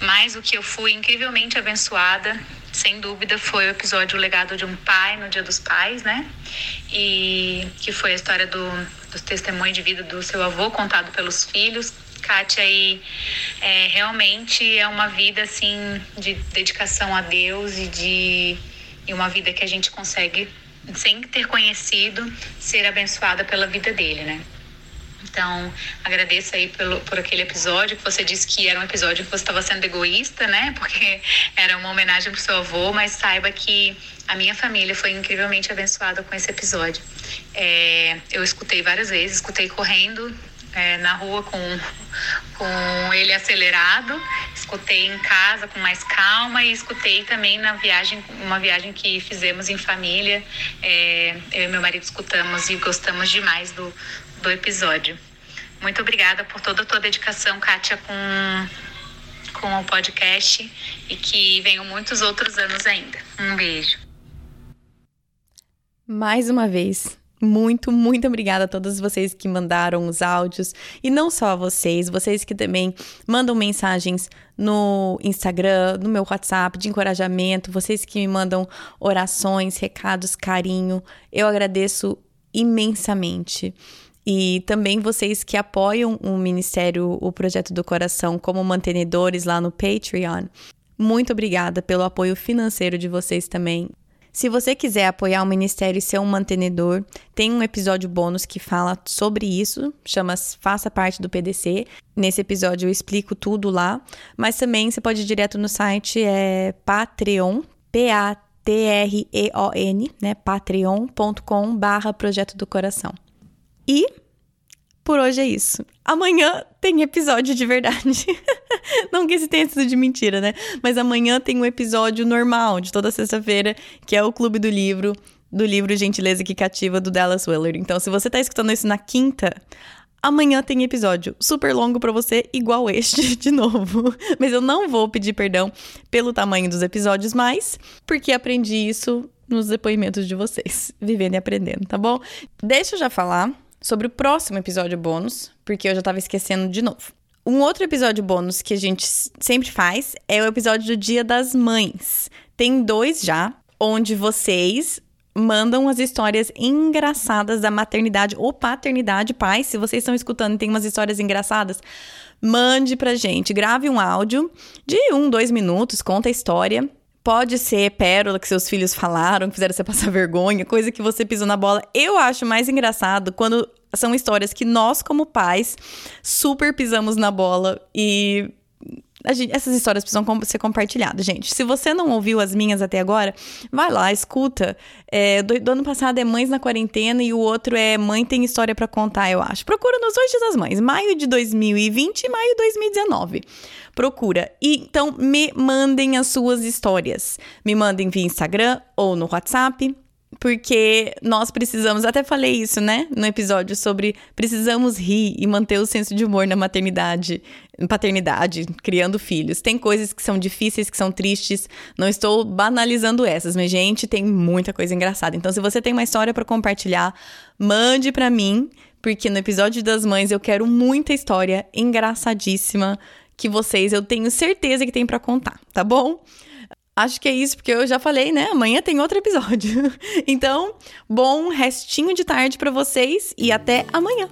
Mas o que eu fui incrivelmente abençoada sem dúvida foi o episódio O Legado de um Pai no Dia dos Pais, né? E que foi a história do, do testemunho de vida do seu avô contado pelos filhos. Kátia aí é, realmente é uma vida assim de dedicação a Deus e de e uma vida que a gente consegue sem ter conhecido ser abençoada pela vida dele, né? Então, agradeço aí pelo, por aquele episódio que você disse que era um episódio que você estava sendo egoísta, né? [laughs] Porque era uma homenagem para o seu avô, mas saiba que a minha família foi incrivelmente abençoada com esse episódio. É, eu escutei várias vezes, escutei correndo é, na rua com, com ele acelerado, escutei em casa com mais calma e escutei também na viagem, uma viagem que fizemos em família. É, eu e meu marido escutamos e gostamos demais do, do episódio. Muito obrigada por toda a tua dedicação, Kátia, com, com o podcast e que venham muitos outros anos ainda. Um beijo. Mais uma vez, muito, muito obrigada a todos vocês que mandaram os áudios. E não só vocês, vocês que também mandam mensagens no Instagram, no meu WhatsApp de encorajamento, vocês que me mandam orações, recados, carinho. Eu agradeço imensamente. E também vocês que apoiam o Ministério, o Projeto do Coração, como mantenedores lá no Patreon. Muito obrigada pelo apoio financeiro de vocês também. Se você quiser apoiar o ministério e ser um mantenedor, tem um episódio bônus que fala sobre isso, chama Faça Parte do PDC. Nesse episódio eu explico tudo lá, mas também você pode ir direto no site é Patreon, P-A-T-R-E-O-N, né? patreon.com barra Projeto do Coração. E por hoje é isso. Amanhã tem episódio de verdade. [laughs] Não que esse tenha sido de mentira, né? Mas amanhã tem um episódio normal, de toda sexta-feira, que é o Clube do Livro, do livro Gentileza que Cativa, do Dallas Willard. Então, se você tá escutando isso na quinta, amanhã tem episódio super longo para você, igual este, [laughs] de novo. Mas eu não vou pedir perdão pelo tamanho dos episódios mais, porque aprendi isso nos depoimentos de vocês, vivendo e aprendendo, tá bom? Deixa eu já falar sobre o próximo episódio bônus, porque eu já tava esquecendo de novo. Um outro episódio bônus que a gente sempre faz é o episódio do Dia das Mães. Tem dois já, onde vocês mandam as histórias engraçadas da maternidade ou paternidade, pais. Se vocês estão escutando e tem umas histórias engraçadas, mande pra gente. Grave um áudio de um, dois minutos, conta a história. Pode ser pérola que seus filhos falaram, que fizeram você passar [laughs] vergonha, coisa que você pisou na bola. Eu acho mais engraçado quando são histórias que nós, como pais, super pisamos na bola e Gente, essas histórias precisam ser compartilhadas, gente. Se você não ouviu as minhas até agora, vai lá, escuta. É, do, do, ano passado é Mães na Quarentena e o outro é Mãe Tem História para Contar, eu acho. Procura nos dois dias das mães, maio de 2020 e maio de 2019. Procura. E, então, me mandem as suas histórias. Me mandem via Instagram ou no WhatsApp porque nós precisamos, até falei isso, né, no episódio sobre precisamos rir e manter o senso de humor na maternidade, paternidade, criando filhos. Tem coisas que são difíceis, que são tristes. Não estou banalizando essas, mas gente, tem muita coisa engraçada. Então, se você tem uma história para compartilhar, mande para mim, porque no episódio das mães eu quero muita história engraçadíssima que vocês, eu tenho certeza que tem para contar, tá bom? Acho que é isso, porque eu já falei, né? Amanhã tem outro episódio. [laughs] Então, bom restinho de tarde para vocês e até amanhã.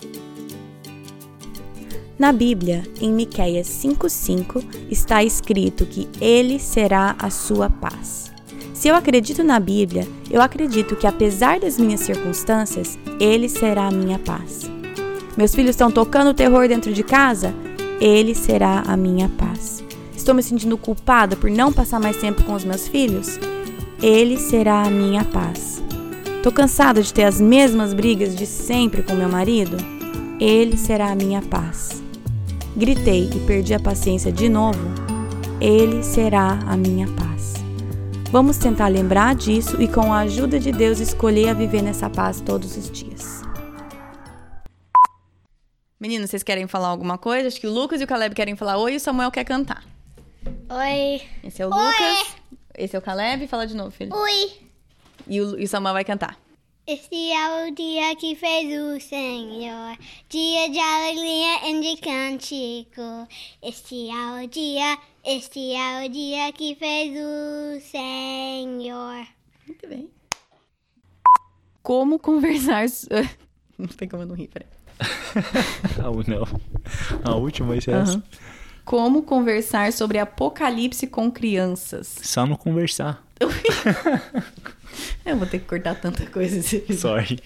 Na Bíblia, em Miqueias 5:5, está escrito que ele será a sua paz. Se eu acredito na Bíblia, eu acredito que apesar das minhas circunstâncias, ele será a minha paz. Meus filhos estão tocando terror dentro de casa, ele será a minha paz. Estou me sentindo culpada por não passar mais tempo com os meus filhos? Ele será a minha paz. Tô cansada de ter as mesmas brigas de sempre com meu marido? Ele será a minha paz. Gritei e perdi a paciência de novo? Ele será a minha paz. Vamos tentar lembrar disso e, com a ajuda de Deus, escolher a viver nessa paz todos os dias. Meninos, vocês querem falar alguma coisa? Acho que o Lucas e o Caleb querem falar oi e o Samuel quer cantar. Oi. Esse é o Oi. Lucas. Esse é o Caleb. Fala de novo, filho. Oi. E o, e o Samuel vai cantar. Este é o dia que fez o Senhor, dia de alegria e de cântico. Este é o dia, este é o dia que fez o Senhor. Muito bem. Como conversar. [laughs] Não tem como eu não rir, peraí. [laughs] ah, não. A última vai ser uhum. Como conversar sobre apocalipse com crianças. Só não conversar. [laughs] Eu vou ter que cortar tanta coisa. Sorry.